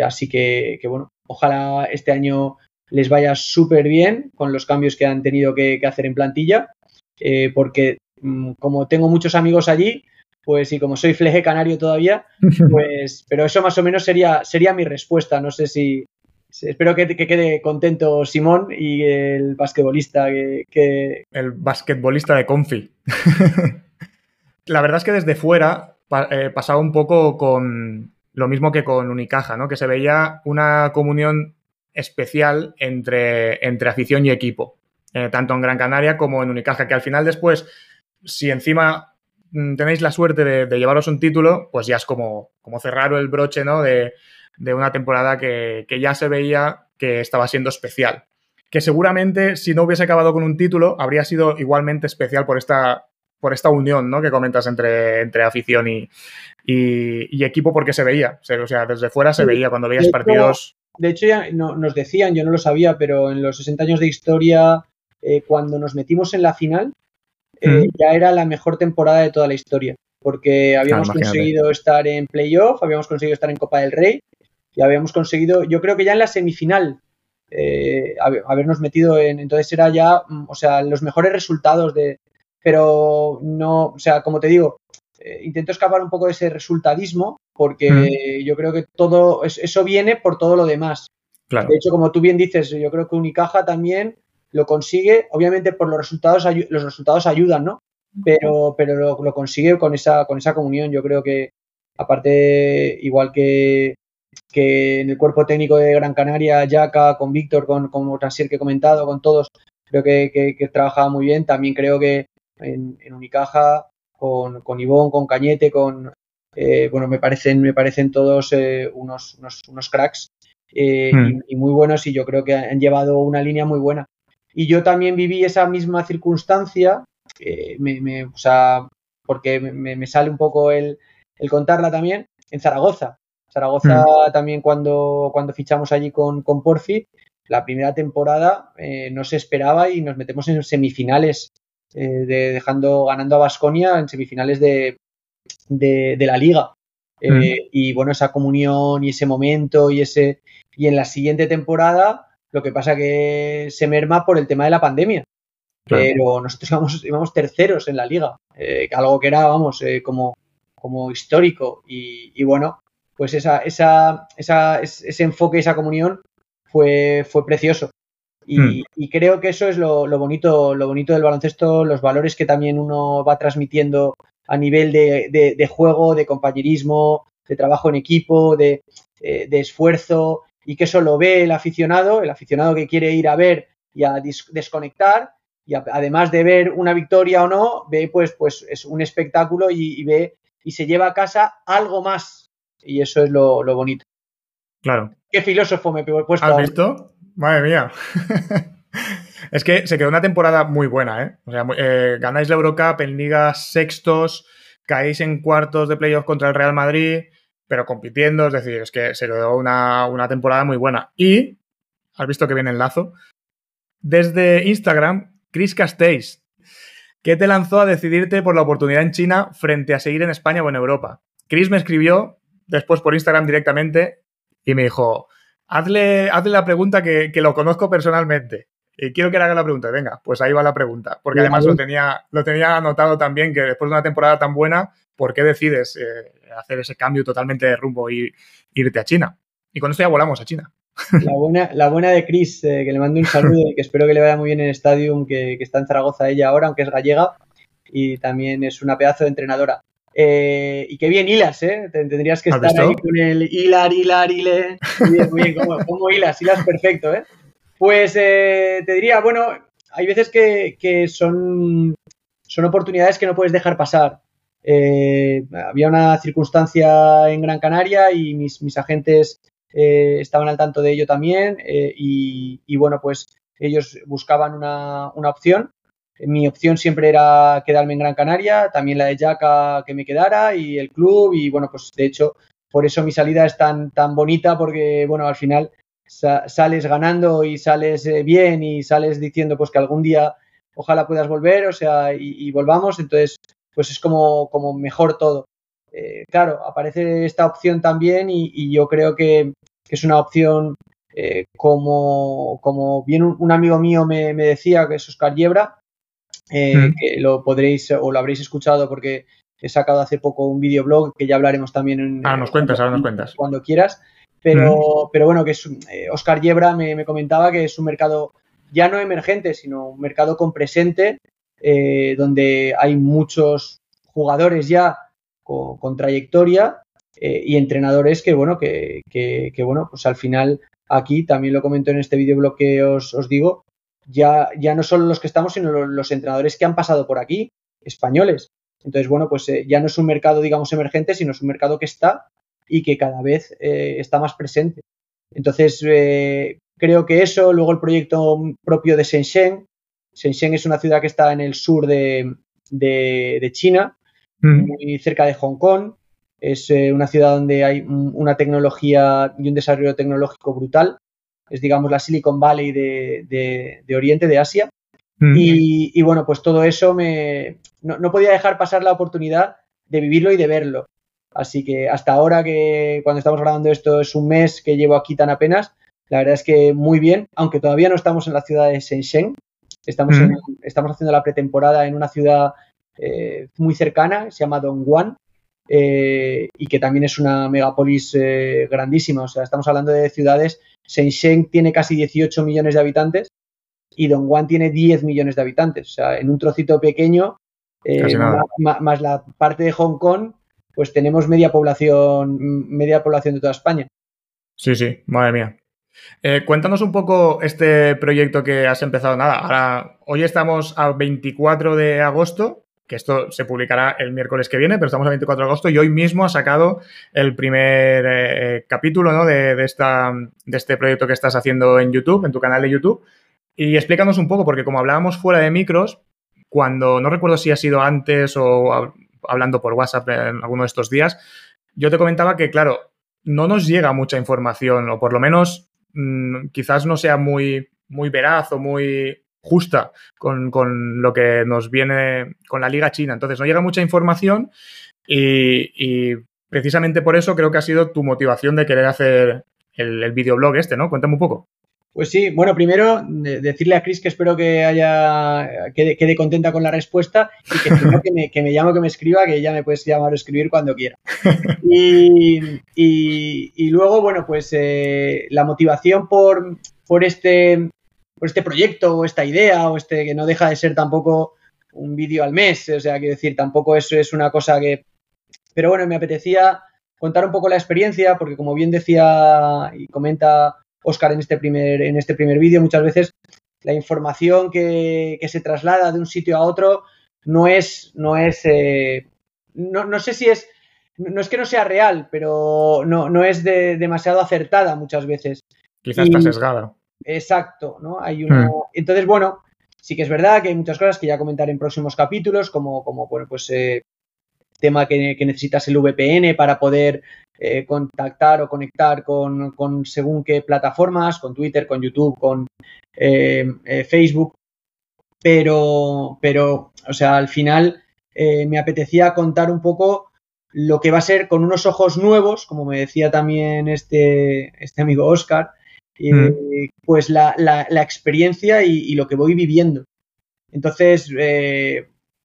así que, que, bueno, ojalá este año les vaya súper bien con los cambios que han tenido que, hacer en plantilla, eh, porque mm, como tengo muchos amigos allí, pues y como soy fleje canario todavía, pues, pero eso más o menos sería, sería mi respuesta. No sé si, espero que, quede contento Simón y el basquetbolista que, El basquetbolista de Confi. La verdad es que desde fuera eh, pasaba un poco con lo mismo que con Unicaja, ¿no? Que se veía una comunión especial entre, entre afición y equipo, eh, tanto en Gran Canaria como en Unicaja, que al final después, si encima mm, tenéis la suerte de, llevaros un título, pues ya es como, como cerrar el broche ¿no? de, una temporada que, ya se veía que estaba siendo especial. Que seguramente si no hubiese acabado con un título, habría sido igualmente especial por esta por esta unión ¿no? que comentas entre, entre afición y, y, equipo porque se veía. O sea, desde fuera se veía cuando veías partidos. De hecho, ya nos decían, yo no lo sabía, pero en los 60 años de historia, eh, cuando nos metimos en la final, eh, ya era la mejor temporada de toda la historia. Porque habíamos conseguido estar en playoff, habíamos conseguido estar en Copa del Rey y habíamos conseguido, yo creo que ya en la semifinal, eh, habernos metido en. Entonces era ya, mm, o sea, los mejores resultados de. Pero no, o sea, como te digo, eh, intento escapar un poco de ese resultadismo porque yo creo que todo eso viene por todo lo demás. De hecho, como tú bien dices, yo creo que Unicaja también lo consigue, obviamente por los resultados, los resultados ayudan, ¿no? Pero, pero lo, consigue con esa, con esa comunión. Yo creo que, aparte, igual que, que en el cuerpo técnico de Gran Canaria, Jaca, con Víctor, con, con que he comentado, con todos, creo que, que, trabajaba muy bien. También creo que en, en Unicaja con, con Ivón, con Cañete, con eh, bueno, me parecen, me parecen todos eh, unos, unos, cracks eh, hmm. y, muy buenos y yo creo que han llevado una línea muy buena. Y yo también viví esa misma circunstancia, me, o sea, porque me, sale un poco el, el, contarla también, en Zaragoza. Zaragoza hmm. también cuando, cuando fichamos allí con, con Porfi, la primera temporada no se esperaba y nos metemos en semifinales eh, de dejando ganando a Basconia en semifinales de, de, la liga. Eh, mm. Y bueno, esa comunión y ese momento y ese y en la siguiente temporada lo que pasa que se merma por el tema de la pandemia. Pero nosotros íbamos, íbamos, terceros en la liga, eh, algo que era, vamos, como, como histórico. Y, y, bueno, pues esa, esa, esa, ese enfoque, esa comunión fue, fue precioso. Hmm. Y, creo que eso es lo, bonito, lo bonito del baloncesto, los valores que también uno va transmitiendo a nivel de, juego, de compañerismo, de trabajo en equipo, de, eh, esfuerzo, y que eso lo ve el aficionado, el aficionado que quiere ir a ver y a desconectar, y además de ver una victoria o no, ve pues, pues es un espectáculo y, ve y se lleva a casa algo más. Y eso es lo, bonito. Claro. Qué filósofo me he puesto. ¿Has visto? Madre mía. es que se quedó una temporada muy buena, ¿eh? O sea, eh, ganáis la Eurocup en ligas sextos, caéis en cuartos de playoff contra el Real Madrid, pero compitiendo, es decir, es que se quedó una, una temporada muy buena. Y, has visto que viene el lazo, desde Instagram, Chris Castells, que te lanzó a decidirte por la oportunidad en China frente a seguir en España o en Europa. Chris me escribió después por Instagram directamente y me dijo, hazle, hazle la pregunta que, lo conozco personalmente. Y quiero que le haga la pregunta. Venga, pues ahí va la pregunta. Porque además lo tenía, lo tenía anotado también que después de una temporada tan buena, ¿por qué decides eh, hacer ese cambio totalmente de rumbo y irte a China? Y con esto ya volamos a China. La buena, la buena de Chris, eh, que le mando un saludo y que espero que le vaya muy bien en el Stadium, que, que, está en Zaragoza ella ahora, aunque es gallega, y también es una pedazo de entrenadora. Eh, y qué bien hilas, ¿eh? Tendrías que estar ahí con el hilar, hilar, hile. Muy bien, ¿cómo, hilas? Hilas perfecto, ¿eh? Pues eh, te diría, bueno, hay veces que, son, son oportunidades que no puedes dejar pasar. Eh, había una circunstancia en Gran Canaria y mis, mis agentes estaban al tanto de ello también y, y, bueno, pues ellos buscaban una, una opción mi opción siempre era quedarme en Gran Canaria, también la de Jaca que me quedara y el club y bueno, pues de hecho por eso mi salida es tan, tan bonita porque bueno, al final sales ganando y sales eh, bien y sales diciendo pues que algún día ojalá puedas volver, o sea, y, volvamos, entonces pues es como, como mejor todo. Eh, claro, aparece esta opción también y, yo creo que, es una opción eh, como, como bien un, amigo mío me, me, decía, que es Oscar Yebra, eh, que lo podréis o lo habréis escuchado porque he sacado hace poco un videoblog que ya hablaremos también en, ah, nos cuentas, ahora nos cuentas. cuando quieras. Pero, pero bueno, que es Oscar eh, Yebra me, comentaba que es un mercado ya no emergente, sino un mercado con presente, eh, donde hay muchos jugadores ya con, trayectoria y entrenadores que, bueno, que, que, bueno, pues al final aquí también lo comento en este videoblog que os, os digo, ya, ya no solo los que estamos, sino los, entrenadores que han pasado por aquí, españoles. Entonces, bueno, pues eh, ya no es un mercado, digamos, emergente, sino es un mercado que está y que cada vez eh, está más presente. Entonces, eh, creo que eso, luego el proyecto propio de Shenzhen. Shenzhen es una ciudad que está en el sur de, de, China, mm. muy cerca de Hong Kong. Es una ciudad donde hay una tecnología y un desarrollo tecnológico brutal. Es, digamos, la Silicon Valley de, Oriente, de Asia. Mm. Y, bueno, pues todo eso me. No, podía dejar pasar la oportunidad de vivirlo y de verlo. Así que hasta ahora que cuando estamos grabando esto es un mes que llevo aquí tan apenas, la verdad es que muy bien, aunque todavía no estamos en la ciudad de Shenzhen, estamos, estamos haciendo la pretemporada en una ciudad eh, muy cercana, se llama Dongguan, eh, y que también es una megapolis eh, grandísima. O sea, estamos hablando de ciudades. Shenzhen tiene casi 18 millones de habitantes y Dongguan tiene 10 millones de habitantes. O sea, en un trocito pequeño, más, la parte de Hong Kong, pues tenemos media población, media población de toda España. Sí, sí, madre mía. Eh, cuéntanos un poco este proyecto que has empezado. Nada, ahora, hoy estamos a 24 de agosto, que esto se publicará el miércoles que viene, pero estamos a 24 de agosto y hoy mismo has sacado el primer eh, capítulo ¿no? de, esta, de este proyecto que estás haciendo en YouTube, en tu canal de YouTube. Y explícanos un poco, porque como hablábamos fuera de micros, cuando, no recuerdo si ha sido antes o hablando por WhatsApp en alguno de estos días, yo te comentaba que, claro, no nos llega mucha información, o por lo menos Mm, quizás no sea muy, muy veraz o muy justa con, lo que nos viene con la Liga China. Entonces, no llega mucha información y, precisamente por eso creo que ha sido tu motivación de querer hacer el, videoblog este, ¿no? Cuéntame un poco. Pues sí, bueno, primero decirle a Chris que espero que haya quede, contenta con la respuesta y que, me, que me llame o que me escriba, que ya me puedes llamar o escribir cuando quiera. Y, luego, bueno, pues eh, la motivación por, por, este, por este proyecto o esta idea o este que no deja de ser tampoco un vídeo al mes, o sea, quiero decir, tampoco eso es una cosa que... Pero bueno, me apetecía contar un poco la experiencia porque como bien decía y comenta Oscar en este primer, en este primer vídeo, muchas veces la información que, se traslada de un sitio a otro no es, no es, eh, no, sé si es, no es que no sea real, pero no, no es demasiado acertada muchas veces. Quizás está sesgada. Exacto, ¿no? Hay uno. Hmm. Entonces, bueno, sí que es verdad que hay muchas cosas que ya comentaré en próximos capítulos, como, como bueno, pues eh, tema que, necesitas el VPN para poder eh, contactar o conectar con, según qué plataformas, con Twitter, con YouTube, con eh, eh, Facebook. Pero, pero, o sea, al final me apetecía contar un poco lo que va a ser con unos ojos nuevos, como me decía también este, este amigo Oscar, mm. pues la, experiencia y, lo que voy viviendo. Entonces,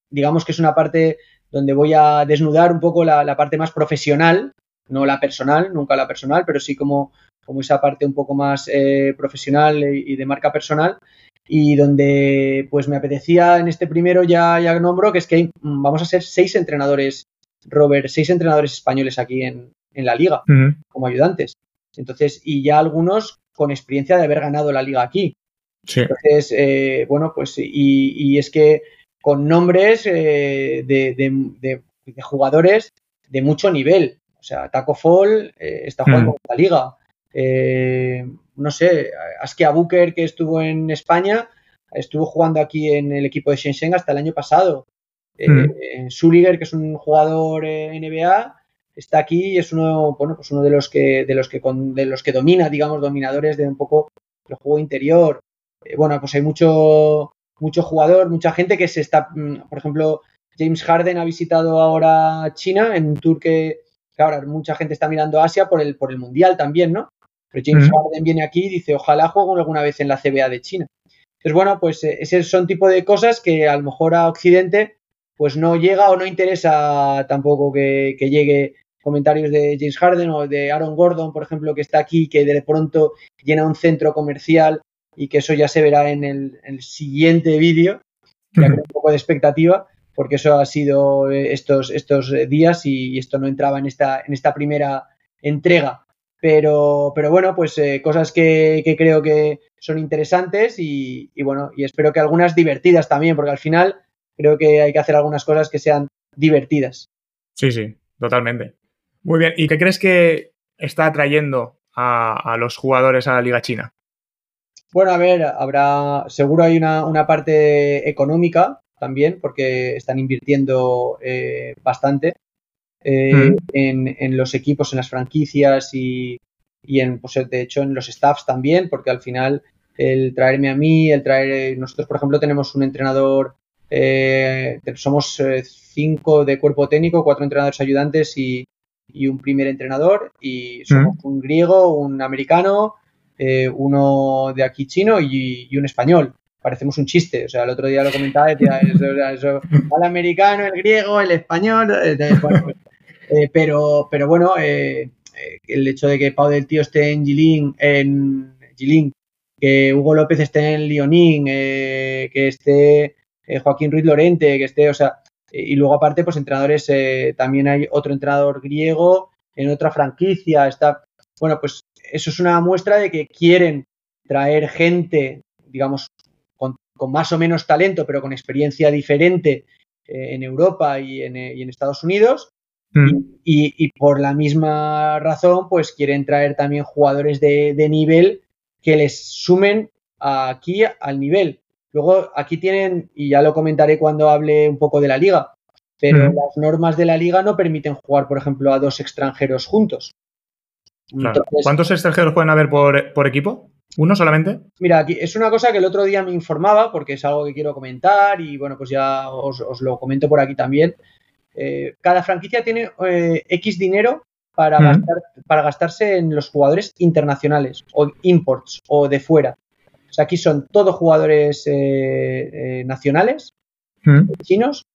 digamos que es una parte donde voy a desnudar un poco la, parte más profesional, no la personal, nunca la personal, pero sí como, como esa parte un poco más eh, profesional y de marca personal y donde pues me apetecía en este primero ya, ya nombro que es que vamos a ser seis entrenadores, Robert, seis entrenadores españoles aquí en, la liga como ayudantes. Entonces, y ya algunos con experiencia de haber ganado la liga aquí. Entonces, eh, bueno, pues y, y, es que con nombres eh, de, jugadores de mucho nivel. O sea, Taco Fall eh, está jugando mm. en la liga. Eh, no sé, Askia Booker, que estuvo en España, estuvo jugando aquí en el equipo de Shenzhen hasta el año pasado. Mm. Suliger, que es un jugador NBA, está aquí y es uno, bueno, pues uno de los que, de los que, de los que domina, digamos, dominadores de un poco el juego interior. bueno, pues hay mucho, mucho jugador, mucha gente que se está, mm, por ejemplo, James Harden ha visitado ahora China en un tour que, ahora mucha gente está mirando Asia por el, por el Mundial también, ¿no? Pero James Harden viene aquí y dice, ojalá juegue alguna vez en la CBA de China. Entonces, bueno, pues eh, esos son tipo de cosas que a lo mejor a Occidente pues no llega o no interesa tampoco que, que llegue comentarios de James Harden o de Aaron Gordon, por ejemplo, que está aquí, que de pronto llena un centro comercial y que eso ya se verá en el, siguiente vídeo, que un poco de expectativa, porque eso ha sido eh, estos, estos días y, esto no entraba en esta, en esta primera entrega. Pero, pero bueno, pues eh, cosas que, creo que son interesantes y, bueno, y espero que algunas divertidas también, porque al final creo que hay que hacer algunas cosas que sean divertidas. Sí, sí, totalmente. Muy bien, ¿y qué crees que está atrayendo a los jugadores a la Liga China? Bueno, a ver, habrá, seguro hay una, parte económica también, porque están invirtiendo eh, bastante mm. en, los equipos, en las franquicias y, y en, pues, de hecho, en los staffs también, porque al final el traerme a mí, el traer, nosotros por ejemplo tenemos un entrenador, somos cinco de cuerpo técnico, cuatro entrenadores ayudantes y, y un primer entrenador y somos un griego, un americano, eh, uno de aquí chino y, un español. Parecemos un chiste, o sea, el otro día lo comentaba, decía, eso, el americano, el griego, el español, eh, pues, eh, pero, pero bueno, el hecho de que Pau del Tío esté en Gilín, en Gilín, que Hugo López esté en Lionín, que esté Joaquín Ruiz Lorente, que esté, o sea, y luego aparte, pues entrenadores, eh, también hay otro entrenador griego en otra franquicia. Está, bueno, pues eso es una muestra de que quieren traer gente, digamos, con, más o menos talento, pero con experiencia diferente eh, en Europa y en, Estados Unidos. Mm. Y, por la misma razón, pues quieren traer también jugadores de, de nivel que les sumen aquí al nivel. Luego, aquí tienen, y ya lo comentaré cuando hable un poco de la liga, pero las normas de la liga no permiten jugar, por ejemplo, a dos extranjeros juntos. ¿Cuántos extranjeros pueden haber por, equipo? ¿Uno solamente? Mira, aquí es una cosa que el otro día me informaba, porque es algo que quiero comentar y bueno, pues ya os, lo comento por aquí también. Eh, cada franquicia tiene eh, X dinero para, para gastarse en los jugadores internacionales o imports o de fuera. O sea, aquí son todos jugadores eh, eh, nacionales, chinos,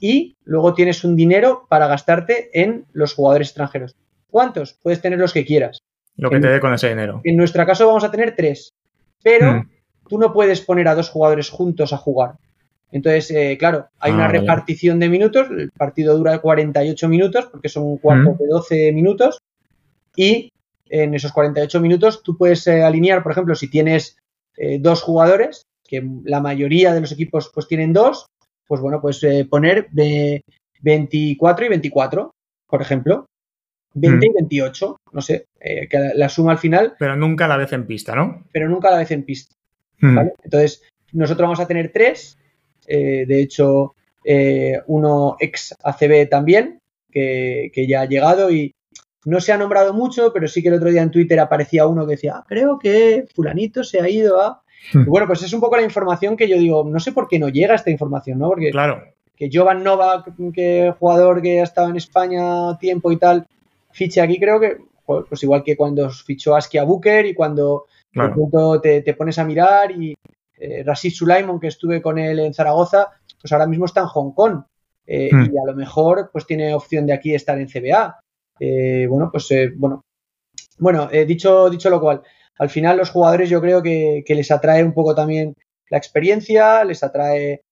y luego tienes un dinero para gastarte en los jugadores extranjeros. ¿Cuántos? Puedes tener los que quieras. Lo que te dé con ese dinero. En nuestro caso vamos a tener tres, pero tú no puedes poner a dos jugadores juntos a jugar. Entonces, eh, claro, hay una ah, repartición de minutos, el partido dura 48 minutos porque son un cuarto de 12 minutos y en esos 48 minutos tú puedes alinear, por ejemplo, si tienes eh, dos jugadores, que la mayoría de los equipos pues tienen dos, pues bueno, pues eh, poner de 24 y 24, por ejemplo. 20 y 28, mm. no sé, eh, que la, suma al final. Pero nunca a la vez en pista, ¿no? Pero nunca a la vez en pista. Mm. Entonces, nosotros vamos a tener tres, de hecho, uno ex ACB también, que, que, ya ha llegado y, no se ha nombrado mucho, pero sí que el otro día en Twitter aparecía uno que decía, ah, creo que fulanito se ha ido a... Hmm. bueno, pues es un poco la información que yo digo, no sé por qué no llega esta información, ¿no? Porque claro. que Jovan Nova, que jugador que ha estado en España tiempo y tal, fiche aquí, creo que, pues igual que cuando fichó Aski a Booker y cuando te, pones a mirar y eh, Rashid Sulaimon, que estuve con él en Zaragoza, pues ahora mismo está en Hong Kong. Eh, hmm. Y a lo mejor pues tiene opción de aquí estar en CBA. Eh, bueno, pues eh, bueno, bueno, eh, dicho, dicho lo cual, al final los jugadores yo creo que, les atrae un poco también la experiencia, les atrae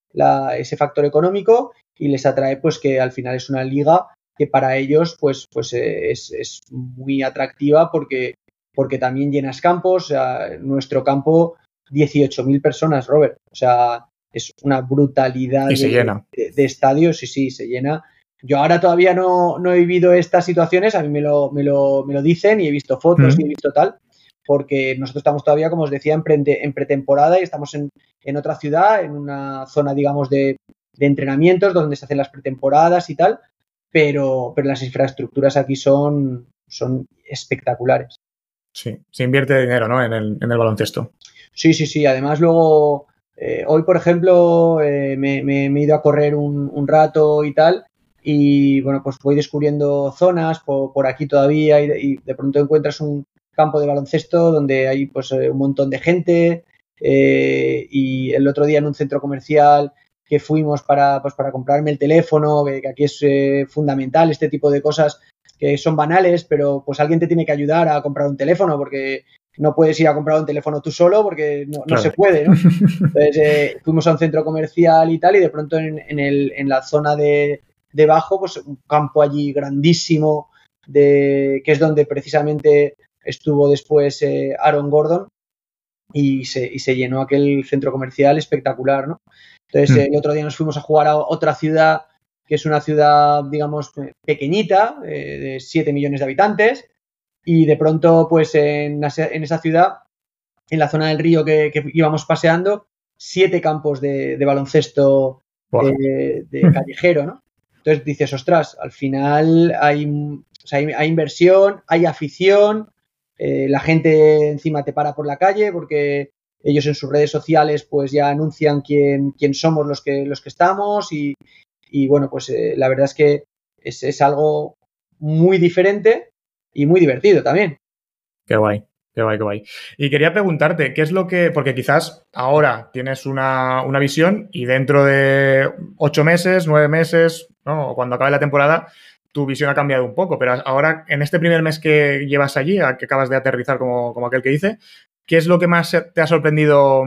ese factor económico y les atrae pues que al final es una liga que para ellos pues, pues es, muy atractiva porque, porque también llenas campos, nuestro campo 18.000 personas, Robert, o sea, es una brutalidad de, de, estadios y sí, se llena yo ahora todavía no, he vivido estas situaciones, a mí me lo, me lo, me lo dicen y he visto fotos y he visto tal, porque nosotros estamos todavía, como os decía, en, en pretemporada y estamos en, otra ciudad, en una zona, digamos, de, entrenamientos donde se hacen las pretemporadas y tal, pero, pero las infraestructuras aquí son, son espectaculares. Sí, se invierte dinero, ¿no? En el, en el baloncesto. Sí, sí, sí. Además, luego, eh, hoy, por ejemplo, eh, me, he ido a correr un, un rato y tal, y bueno, pues voy descubriendo zonas por, aquí todavía y, de pronto encuentras un campo de baloncesto donde hay pues eh, un montón de gente eh, y el otro día en un centro comercial que fuimos para, pues, para comprarme el teléfono, que, aquí es eh, fundamental este tipo de cosas que son banales, pero pues alguien te tiene que ayudar a comprar un teléfono porque no puedes ir a comprar un teléfono tú solo porque no, se puede, ¿no? Entonces fuimos a un centro comercial y tal y de pronto en, en, el, en la zona de, debajo, pues un campo allí grandísimo, de, que es donde precisamente estuvo después eh, Aaron Gordon y se, y se, llenó aquel centro comercial espectacular, ¿no? Entonces, mm. el otro día nos fuimos a jugar a otra ciudad que es una ciudad, digamos, pequeñita, eh, de 7 millones de habitantes, y de pronto, pues en, esa ciudad, en la zona del río que, íbamos paseando, siete campos de, baloncesto de, callejero, ¿no? Entonces dices, ostras, al final hay, hay, inversión, hay afición, eh, la gente encima te para por la calle porque ellos en sus redes sociales pues ya anuncian quién, quién somos los que, los que estamos y, bueno, pues eh, la verdad es que es, es algo muy diferente y muy divertido también. Qué guay. Qué guay, qué guay. Y quería preguntarte, ¿qué es lo que, porque quizás ahora tienes una, visión y dentro de ocho meses, nueve meses, ¿no? o cuando acabe la temporada, tu visión ha cambiado un poco, pero ahora en este primer mes que llevas allí, que acabas de aterrizar como, como aquel que dice, ¿qué es lo que más te ha sorprendido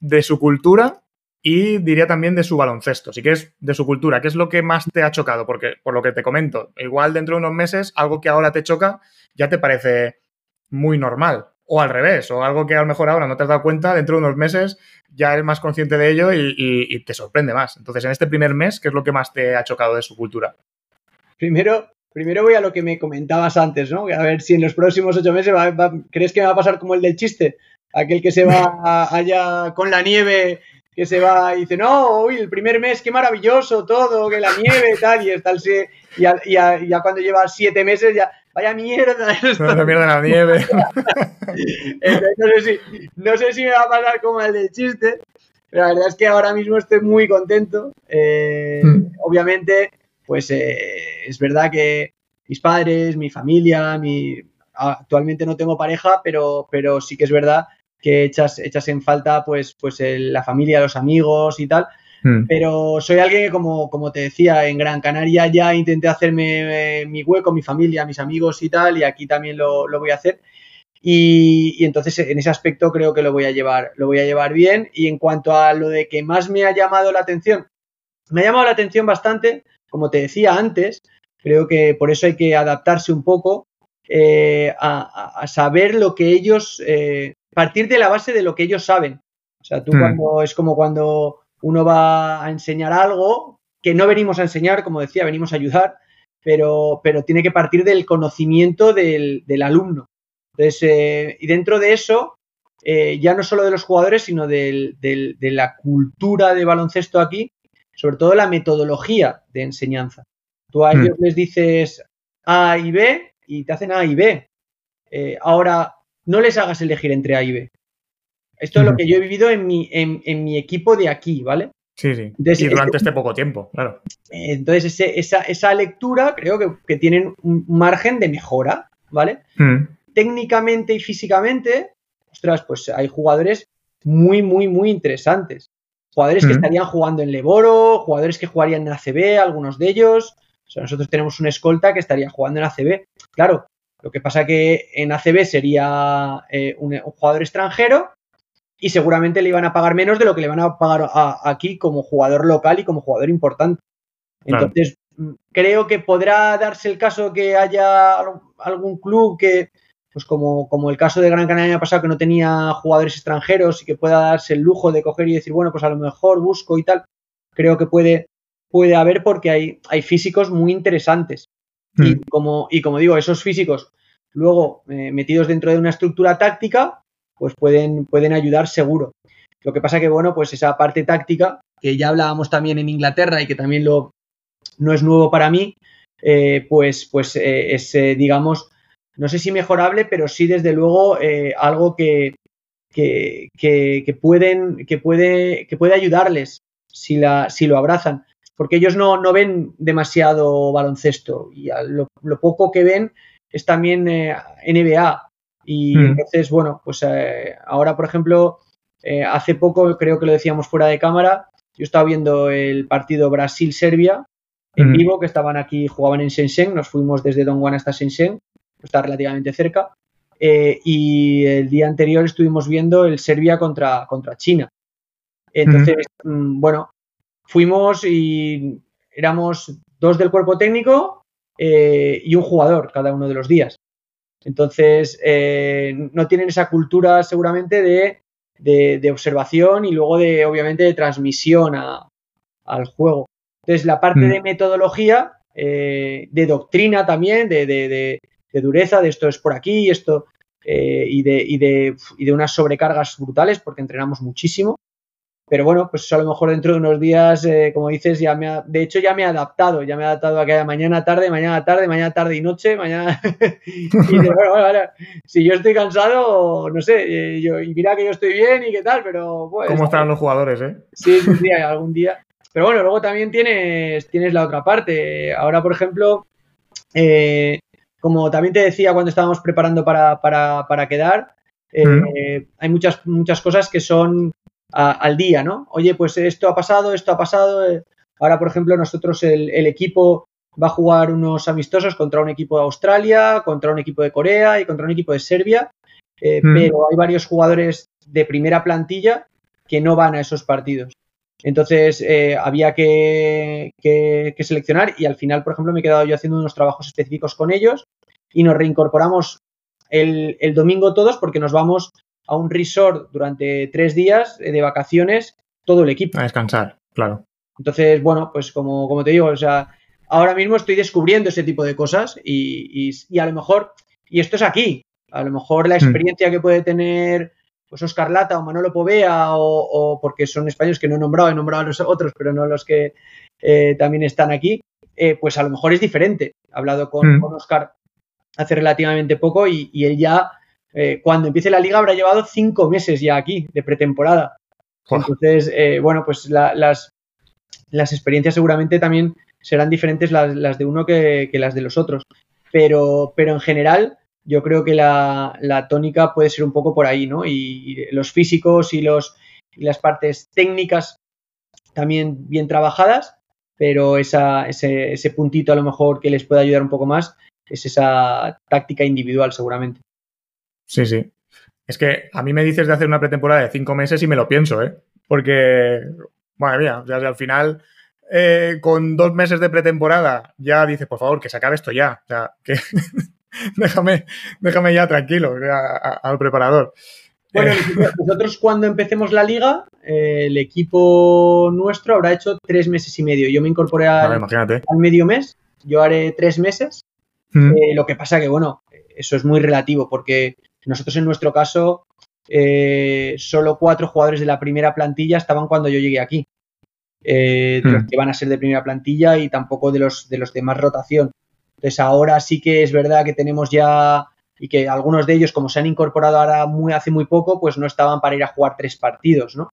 de su cultura y diría también de su baloncesto. Si quieres, de su cultura, ¿qué es lo que más te ha chocado? Porque, por lo que te comento, igual dentro de unos meses, algo que ahora te choca ya te parece muy normal. O al revés, o algo que a lo mejor ahora no te has dado cuenta, dentro de unos meses ya eres más consciente de ello y, te sorprende más. Entonces, en este primer mes, ¿qué es lo que más te ha chocado de su cultura? Primero, primero voy a lo que me comentabas antes, ¿no? A ver si en los próximos ocho meses crees que me va a pasar como el del chiste, aquel que se va allá con la nieve, que se va y dice, no, uy, el primer mes, qué maravilloso todo, que la nieve tal, y tal, y ya cuando lleva siete meses ya, vaya mierda. Vaya mierda la nieve. no, sé si, me va a pasar como el del chiste, pero la verdad es que ahora mismo estoy muy contento. Eh, hmm. Obviamente, pues eh, es verdad que mis padres, mi familia, mi... actualmente no tengo pareja, pero, pero sí que es verdad que echas, echas en falta pues, pues la familia, los amigos y tal. Hmm. Pero soy alguien que, como, como te decía, en Gran Canaria ya intenté hacerme eh, mi hueco, mi familia, mis amigos y tal, y aquí también lo, voy a hacer. Y, entonces en ese aspecto creo que lo voy a llevar, lo voy a llevar bien. Y en cuanto a lo de que más me ha llamado la atención, me ha llamado la atención bastante, como te decía antes, creo que por eso hay que adaptarse un poco eh, a, saber lo que ellos, eh, partir de la base de lo que ellos saben. O sea, tú hmm. cuando es como cuando uno va a enseñar algo que no venimos a enseñar, como decía, venimos a ayudar, pero, pero tiene que partir del conocimiento del, alumno. Entonces, eh, y dentro de eso, eh, ya no solo de los jugadores, sino de la cultura de baloncesto aquí, sobre todo la metodología de enseñanza. Tú a hmm. ellos les dices A y B y te hacen A y B. Eh, ahora, no les hagas elegir entre A y B. Esto es lo que yo he vivido en mi, en, mi equipo de aquí, ¿vale? Sí, sí. y durante este, poco tiempo, claro. Entonces, esa, esa, lectura creo que, que, tienen un margen de mejora, ¿vale? Mm. Técnicamente y físicamente, ostras, pues hay jugadores muy, muy, muy interesantes. Jugadores que mm. estarían jugando en Leboro, jugadores que jugarían en ACB, algunos de ellos. O sea, nosotros tenemos un escolta que estaría jugando en ACB. Claro, lo que pasa que en ACB sería eh, un, jugador extranjero y seguramente le iban a pagar menos de lo que le van a pagar aquí como jugador local y como jugador importante. Entonces, mm, creo que podrá darse el caso que haya algún club que, pues como, como el caso de Gran Canaria pasado, que no tenía jugadores extranjeros y que pueda darse el lujo de coger y decir, bueno, pues a lo mejor busco y tal. Creo que puede, puede haber porque hay, hay físicos muy interesantes. Y, mm. como, y como digo, esos físicos luego eh, metidos dentro de una estructura táctica, pues pueden, pueden ayudar seguro. Lo que pasa que, bueno, pues esa parte táctica, que ya hablábamos también en Inglaterra y que también lo, no es nuevo para mí, eh, pues, pues eh, es, eh, digamos, no sé si mejorable, pero sí desde luego algo que, que, que, pueden, que, puede, que puede ayudarles si, la, si lo abrazan. Porque ellos no, no ven demasiado baloncesto y lo, lo, poco que ven es también NBA, y hmm. entonces, bueno, pues eh, ahora, por ejemplo, eh, hace poco, creo que lo decíamos fuera de cámara, yo estaba viendo el partido Brasil-Serbia en hmm. vivo, que estaban aquí, jugaban en Shenzhen, nos fuimos desde Don Juan hasta Shenzhen, está relativamente cerca, eh, y el día anterior estuvimos viendo el Serbia contra, contra China. Entonces, mm, bueno, fuimos y éramos dos del cuerpo técnico y un jugador cada uno de los días. Entonces, eh, no tienen esa cultura seguramente de, observación y luego de, obviamente, de transmisión al juego. Entonces, la parte mm. de metodología, eh, de doctrina también, de, dureza, de esto es por aquí, esto, eh, y, de, y, de, unas sobrecargas brutales, porque entrenamos muchísimo, pero bueno, pues a lo mejor dentro de unos días, eh, como dices, ya me ha, de hecho ya me he adaptado, ya me he adaptado a que haya mañana tarde, mañana tarde, mañana tarde y noche, mañana... y bueno, bueno, si yo estoy cansado, no sé, eh, yo, y mira que yo estoy bien y qué tal, pero... Pues, ¿Cómo están los jugadores, eh? Sí, un día, algún día. Pero bueno, luego también tienes, tienes la otra parte. Ahora, por ejemplo, eh, como también te decía cuando estábamos preparando para, para, para quedar, hay muchas, muchas cosas que son al día, ¿no? Oye, pues esto ha pasado, esto ha pasado. Eh, ahora, por ejemplo, nosotros el, equipo va a jugar unos amistosos contra un equipo de Australia, contra un equipo de Corea y contra un equipo de Serbia, eh, mm. pero hay varios jugadores de primera plantilla que no van a esos partidos. Entonces eh, había que, seleccionar y al final, por ejemplo, me he quedado yo haciendo unos trabajos específicos con ellos y nos reincorporamos el, el domingo todos porque nos vamos a un resort durante tres días de vacaciones todo el equipo. A descansar, claro. Entonces, bueno, pues como, como te digo, o sea, ahora mismo estoy descubriendo ese tipo de cosas y, a lo mejor, y esto es aquí, a lo mejor la hmm. experiencia que puede tener pues Oscar Lata o Manolo Povea o, porque son españoles que no he nombrado, he nombrado a los otros, pero no los que eh, también están aquí, eh, pues a lo mejor es diferente. He hablado con, hmm. Oscar hace relativamente poco y, y él ya eh, cuando empiece la liga habrá llevado cinco meses ya aquí de pretemporada. Entonces, eh, bueno, pues las, las experiencias seguramente también serán diferentes las, de uno que, las de los otros. Pero, pero en general, yo creo que la, tónica puede ser un poco por ahí, ¿no? Y, los físicos y, los, y las partes técnicas también bien trabajadas, pero esa, ese, ese puntito a lo mejor que les puede ayudar un poco más es esa táctica individual seguramente. Sí, sí. Es que a mí me dices de hacer una pretemporada de cinco meses y me lo pienso, ¿eh? Porque, madre mía, o sea, al final, eh, con dos meses de pretemporada, ya dices, por favor, que se acabe esto ya. O sea, que déjame, déjame ya tranquilo al preparador. Bueno, eh. nosotros cuando empecemos la liga, eh, el equipo nuestro habrá hecho tres meses y medio. Yo me incorporé al, medio mes, yo haré tres meses. Mm. lo que pasa que, bueno, eso es muy relativo porque nosotros en nuestro caso, eh, solo cuatro jugadores de la primera plantilla estaban cuando yo llegué aquí. Eh, de los hmm. que van a ser de primera plantilla y tampoco de los de los de más rotación. Entonces ahora sí que es verdad que tenemos ya y que algunos de ellos, como se han incorporado ahora muy hace muy poco, pues no estaban para ir a jugar tres partidos, ¿no?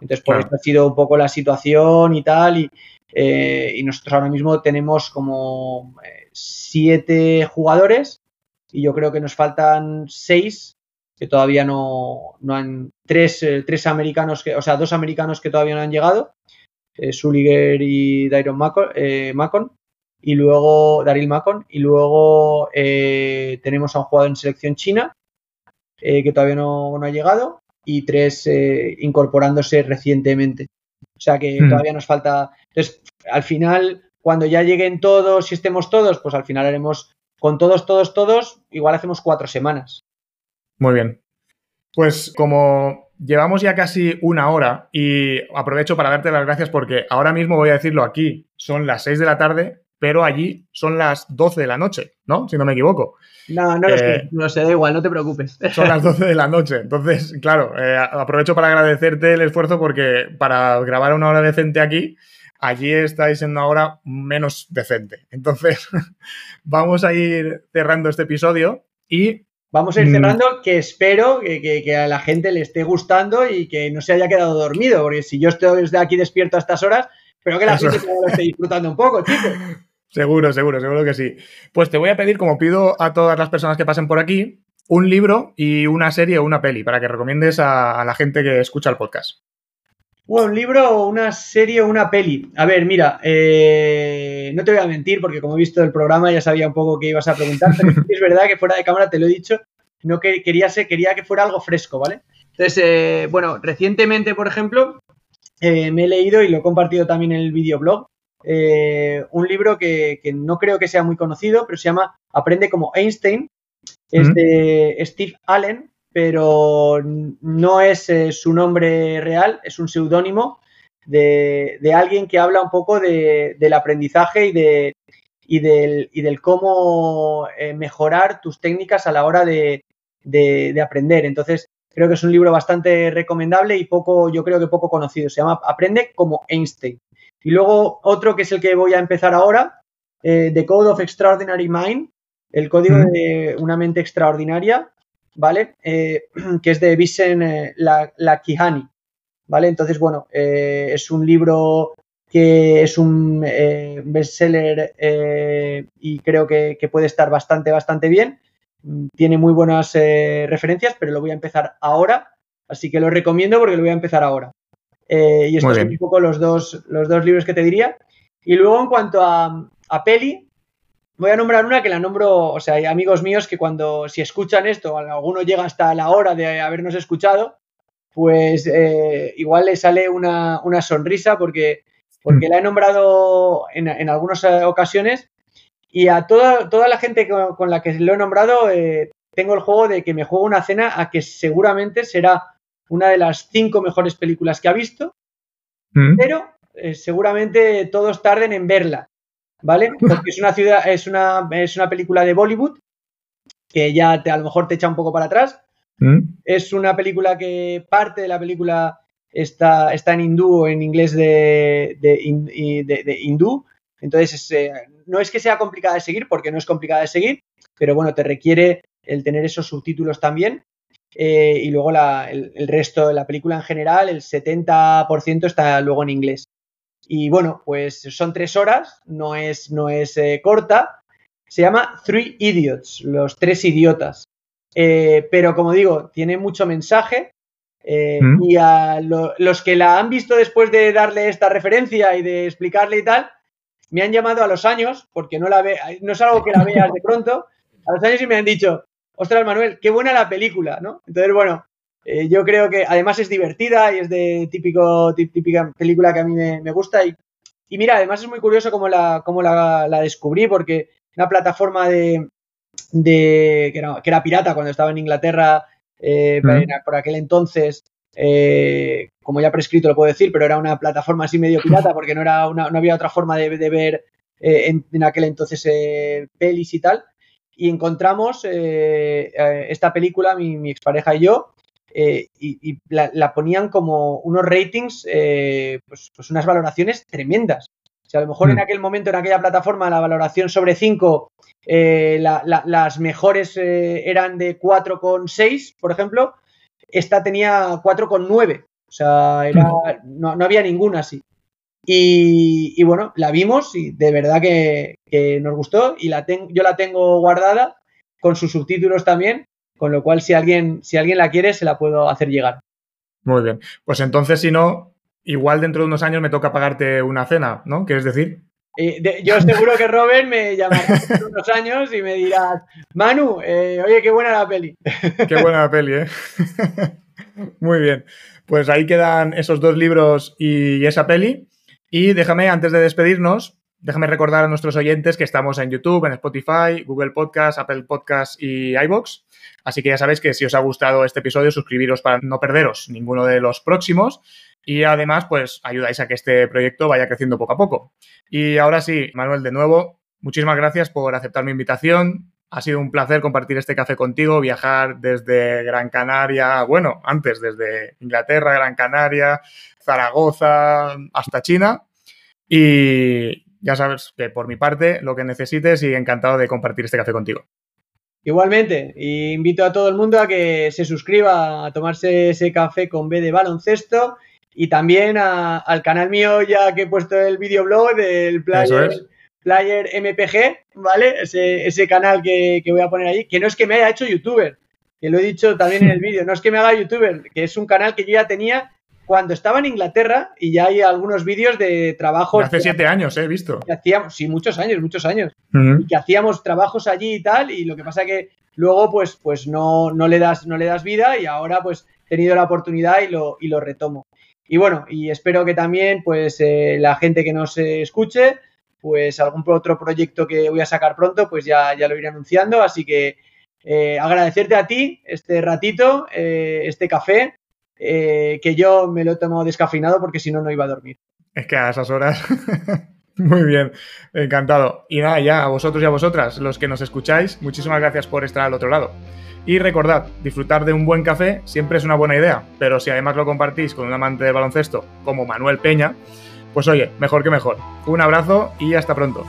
Entonces por eso ha sido un poco la situación y tal y, eh, y nosotros ahora mismo tenemos como siete jugadores y yo creo que nos faltan seis que todavía no, han, tres, eh, tres americanos, que, o sea, dos americanos que todavía no han llegado, eh, Suliger y Dairon Macon, eh, y luego Daryl Macon, y luego eh, tenemos a un jugador en selección china que todavía no, ha llegado, y tres incorporándose recientemente. O sea que hmm. todavía nos falta. Entonces, al final, cuando ya lleguen todos y estemos todos, pues al final haremos con todos, todos, todos, igual hacemos cuatro semanas. Muy bien. Pues como llevamos ya casi una hora y aprovecho para darte las gracias porque ahora mismo voy a decirlo aquí, son las seis de la tarde, pero allí son las doce de la noche, ¿no? Si no me equivoco. No, no lo sé, eh, no sé, da igual, no te preocupes. Son las doce de la noche. Entonces, claro, eh, aprovecho para agradecerte el esfuerzo porque para grabar una hora decente aquí, allí estáis en una hora menos decente. Entonces, vamos a ir cerrando este episodio y... Vamos a ir mm, cerrando, que espero que, a la gente le esté gustando y que no se haya quedado dormido, porque si yo estoy desde aquí despierto a estas horas, espero que la gente lo esté disfrutando un poco, chicos. Seguro, seguro, seguro que sí. Pues te voy a pedir, como pido a todas las personas que pasen por aquí, un libro y una serie o una peli para que recomiendes a la gente que escucha el podcast. Bueno, un libro, una serie o una peli. A ver, mira, eh, no te voy a mentir porque como he visto el programa ya sabía un poco que ibas a preguntar, pero es verdad que fuera de cámara te lo he dicho, no que, quería, quería que fuera algo fresco, ¿vale? Entonces, eh, bueno, recientemente, por ejemplo, eh, me he leído y lo he compartido también en el videoblog, un libro que, que, no creo que sea muy conocido, pero se llama Aprende como Einstein, es de Steve Allen, pero no es eh, su nombre real, es un seudónimo de, alguien que habla un poco del aprendizaje y, de, y, del, y del cómo eh, mejorar tus técnicas a la hora de, aprender. Entonces, creo que es un libro bastante recomendable y poco, yo creo que poco conocido. Se llama Aprende como Einstein. Y luego otro que es el que voy a empezar ahora, eh, The Code of Extraordinary Mind, el código de una mente extraordinaria, ¿vale? Eh, que es de Vincent eh, Lakihani, ¿vale? Entonces, bueno, es un libro que es un bestseller y creo que, que, puede estar bastante, bastante bien. Tiene muy buenas referencias, pero lo voy a empezar ahora, así que lo recomiendo porque lo voy a empezar ahora. y estos son un poco los dos, los dos libros que te diría. Y luego, en cuanto a, a peli, voy a nombrar una que la nombro, o sea, hay amigos míos que cuando, si escuchan esto, alguno llega hasta la hora de habernos escuchado, pues eh, igual le sale una, sonrisa porque, porque la he nombrado en, algunas ocasiones y a toda, toda la gente con, la que lo he nombrado eh, tengo el juego de que me juego una cena a que seguramente será una de las cinco mejores películas que ha visto, mm. pero eh, seguramente todos tarden en verla. ¿Vale? Porque es una ciudad, es una, es una película de Bollywood que ya te, a lo mejor te echa un poco para atrás. Mm. Es una película que parte de la película está, está en hindú o en inglés de, de, hindú. Entonces, eh, no es que sea complicada de seguir, porque no es complicada de seguir, pero bueno, te requiere el tener esos subtítulos también. Eh, y luego el, el, resto de la película en general, el 70% está luego en inglés. Y bueno, pues son tres horas, no es, no es eh, corta. Se llama Three Idiots, los tres idiotas. Eh, pero como digo, tiene mucho mensaje. Eh, mm. Y a los que la han visto después de darle esta referencia y de explicarle y tal, me han llamado a los años, porque no, la ve, no es algo que la veas de pronto, a los años y me han dicho, ostras Manuel, qué buena la película, ¿no? Entonces, bueno, eh, yo creo que además es divertida y es de típico, típica película que a mí me, gusta. Y, y, mira, además es muy curioso cómo la, cómo la, descubrí, porque una plataforma de, de que, era, pirata cuando estaba en Inglaterra eh, por aquel entonces, eh, como ya prescrito lo puedo decir, pero era una plataforma así medio pirata porque no, era una, no había otra forma de, ver en, aquel entonces pelis y tal. Y encontramos esta película, mi, mi expareja y yo, eh, y, la, ponían como unos ratings, eh, pues, pues, unas valoraciones tremendas. O sea, a lo mejor en mm. aquel momento, en aquella plataforma, la valoración sobre 5, eh, las mejores eran de 4,6, por ejemplo. Esta tenía 4,9. O sea, mm. no, había ninguna así. Y, bueno, la vimos y de verdad que, nos gustó y la yo la tengo guardada con sus subtítulos también con lo cual, si alguien, si alguien la quiere, se la puedo hacer llegar. Muy bien. Pues entonces, si no, igual dentro de unos años me toca pagarte una cena, ¿no? ¿Quieres decir? Eh, yo seguro que Robert me llamará en unos años y me dirá, Manu, eh, oye, qué buena la peli. Qué buena la peli, ¿eh? Muy bien. Pues ahí quedan esos dos libros y esa peli. Y déjame, antes de despedirnos, déjame recordar a nuestros oyentes que estamos en YouTube, en Spotify, Google Podcast, Apple Podcast y iBox. Así que ya sabéis que si os ha gustado este episodio, suscribiros para no perderos ninguno de los próximos. Y además, pues ayudáis a que este proyecto vaya creciendo poco a poco. Y ahora sí, Manuel, de nuevo, muchísimas gracias por aceptar mi invitación. Ha sido un placer compartir este café contigo, viajar desde Gran Canaria, bueno, antes desde Inglaterra, Gran Canaria, Zaragoza, hasta China. Y ya sabes que por mi parte, lo que necesites y encantado de compartir este café contigo. Igualmente, invito a todo el mundo a que se suscriba a tomarse ese café con B de baloncesto y también al canal mío ya que he puesto el videoblog del Player, Player MPG, ¿vale? Ese, ese canal que, que, voy a poner ahí, que no es que me haya hecho youtuber, que lo he dicho también en el vídeo, no es que me haga youtuber, que es un canal que yo ya tenía cuando estaba en Inglaterra y ya hay algunos vídeos de trabajos. Hace siete años, he visto. Que hacíamos, sí, muchos años, muchos años. Y que hacíamos trabajos allí y tal, y lo que pasa que luego, pues, pues no, no, le das, no le das vida, y ahora, pues, he tenido la oportunidad y lo, y lo retomo. Y bueno, y espero que también, pues, eh, la gente que nos escuche, pues algún otro proyecto que voy a sacar pronto, pues ya, ya lo iré anunciando. Así que eh, agradecerte a ti este ratito, eh, este café eh, que yo me lo he tomado descafeinado porque si no, no iba a dormir. Es que a esas horas. Muy bien, encantado. Y nada, ya a vosotros y a vosotras, los que nos escucháis, muchísimas gracias por estar al otro lado. Y recordad, disfrutar de un buen café siempre es una buena idea, pero si además lo compartís con un amante del baloncesto como Manuel Peña, pues oye, mejor que mejor. Un abrazo y hasta pronto.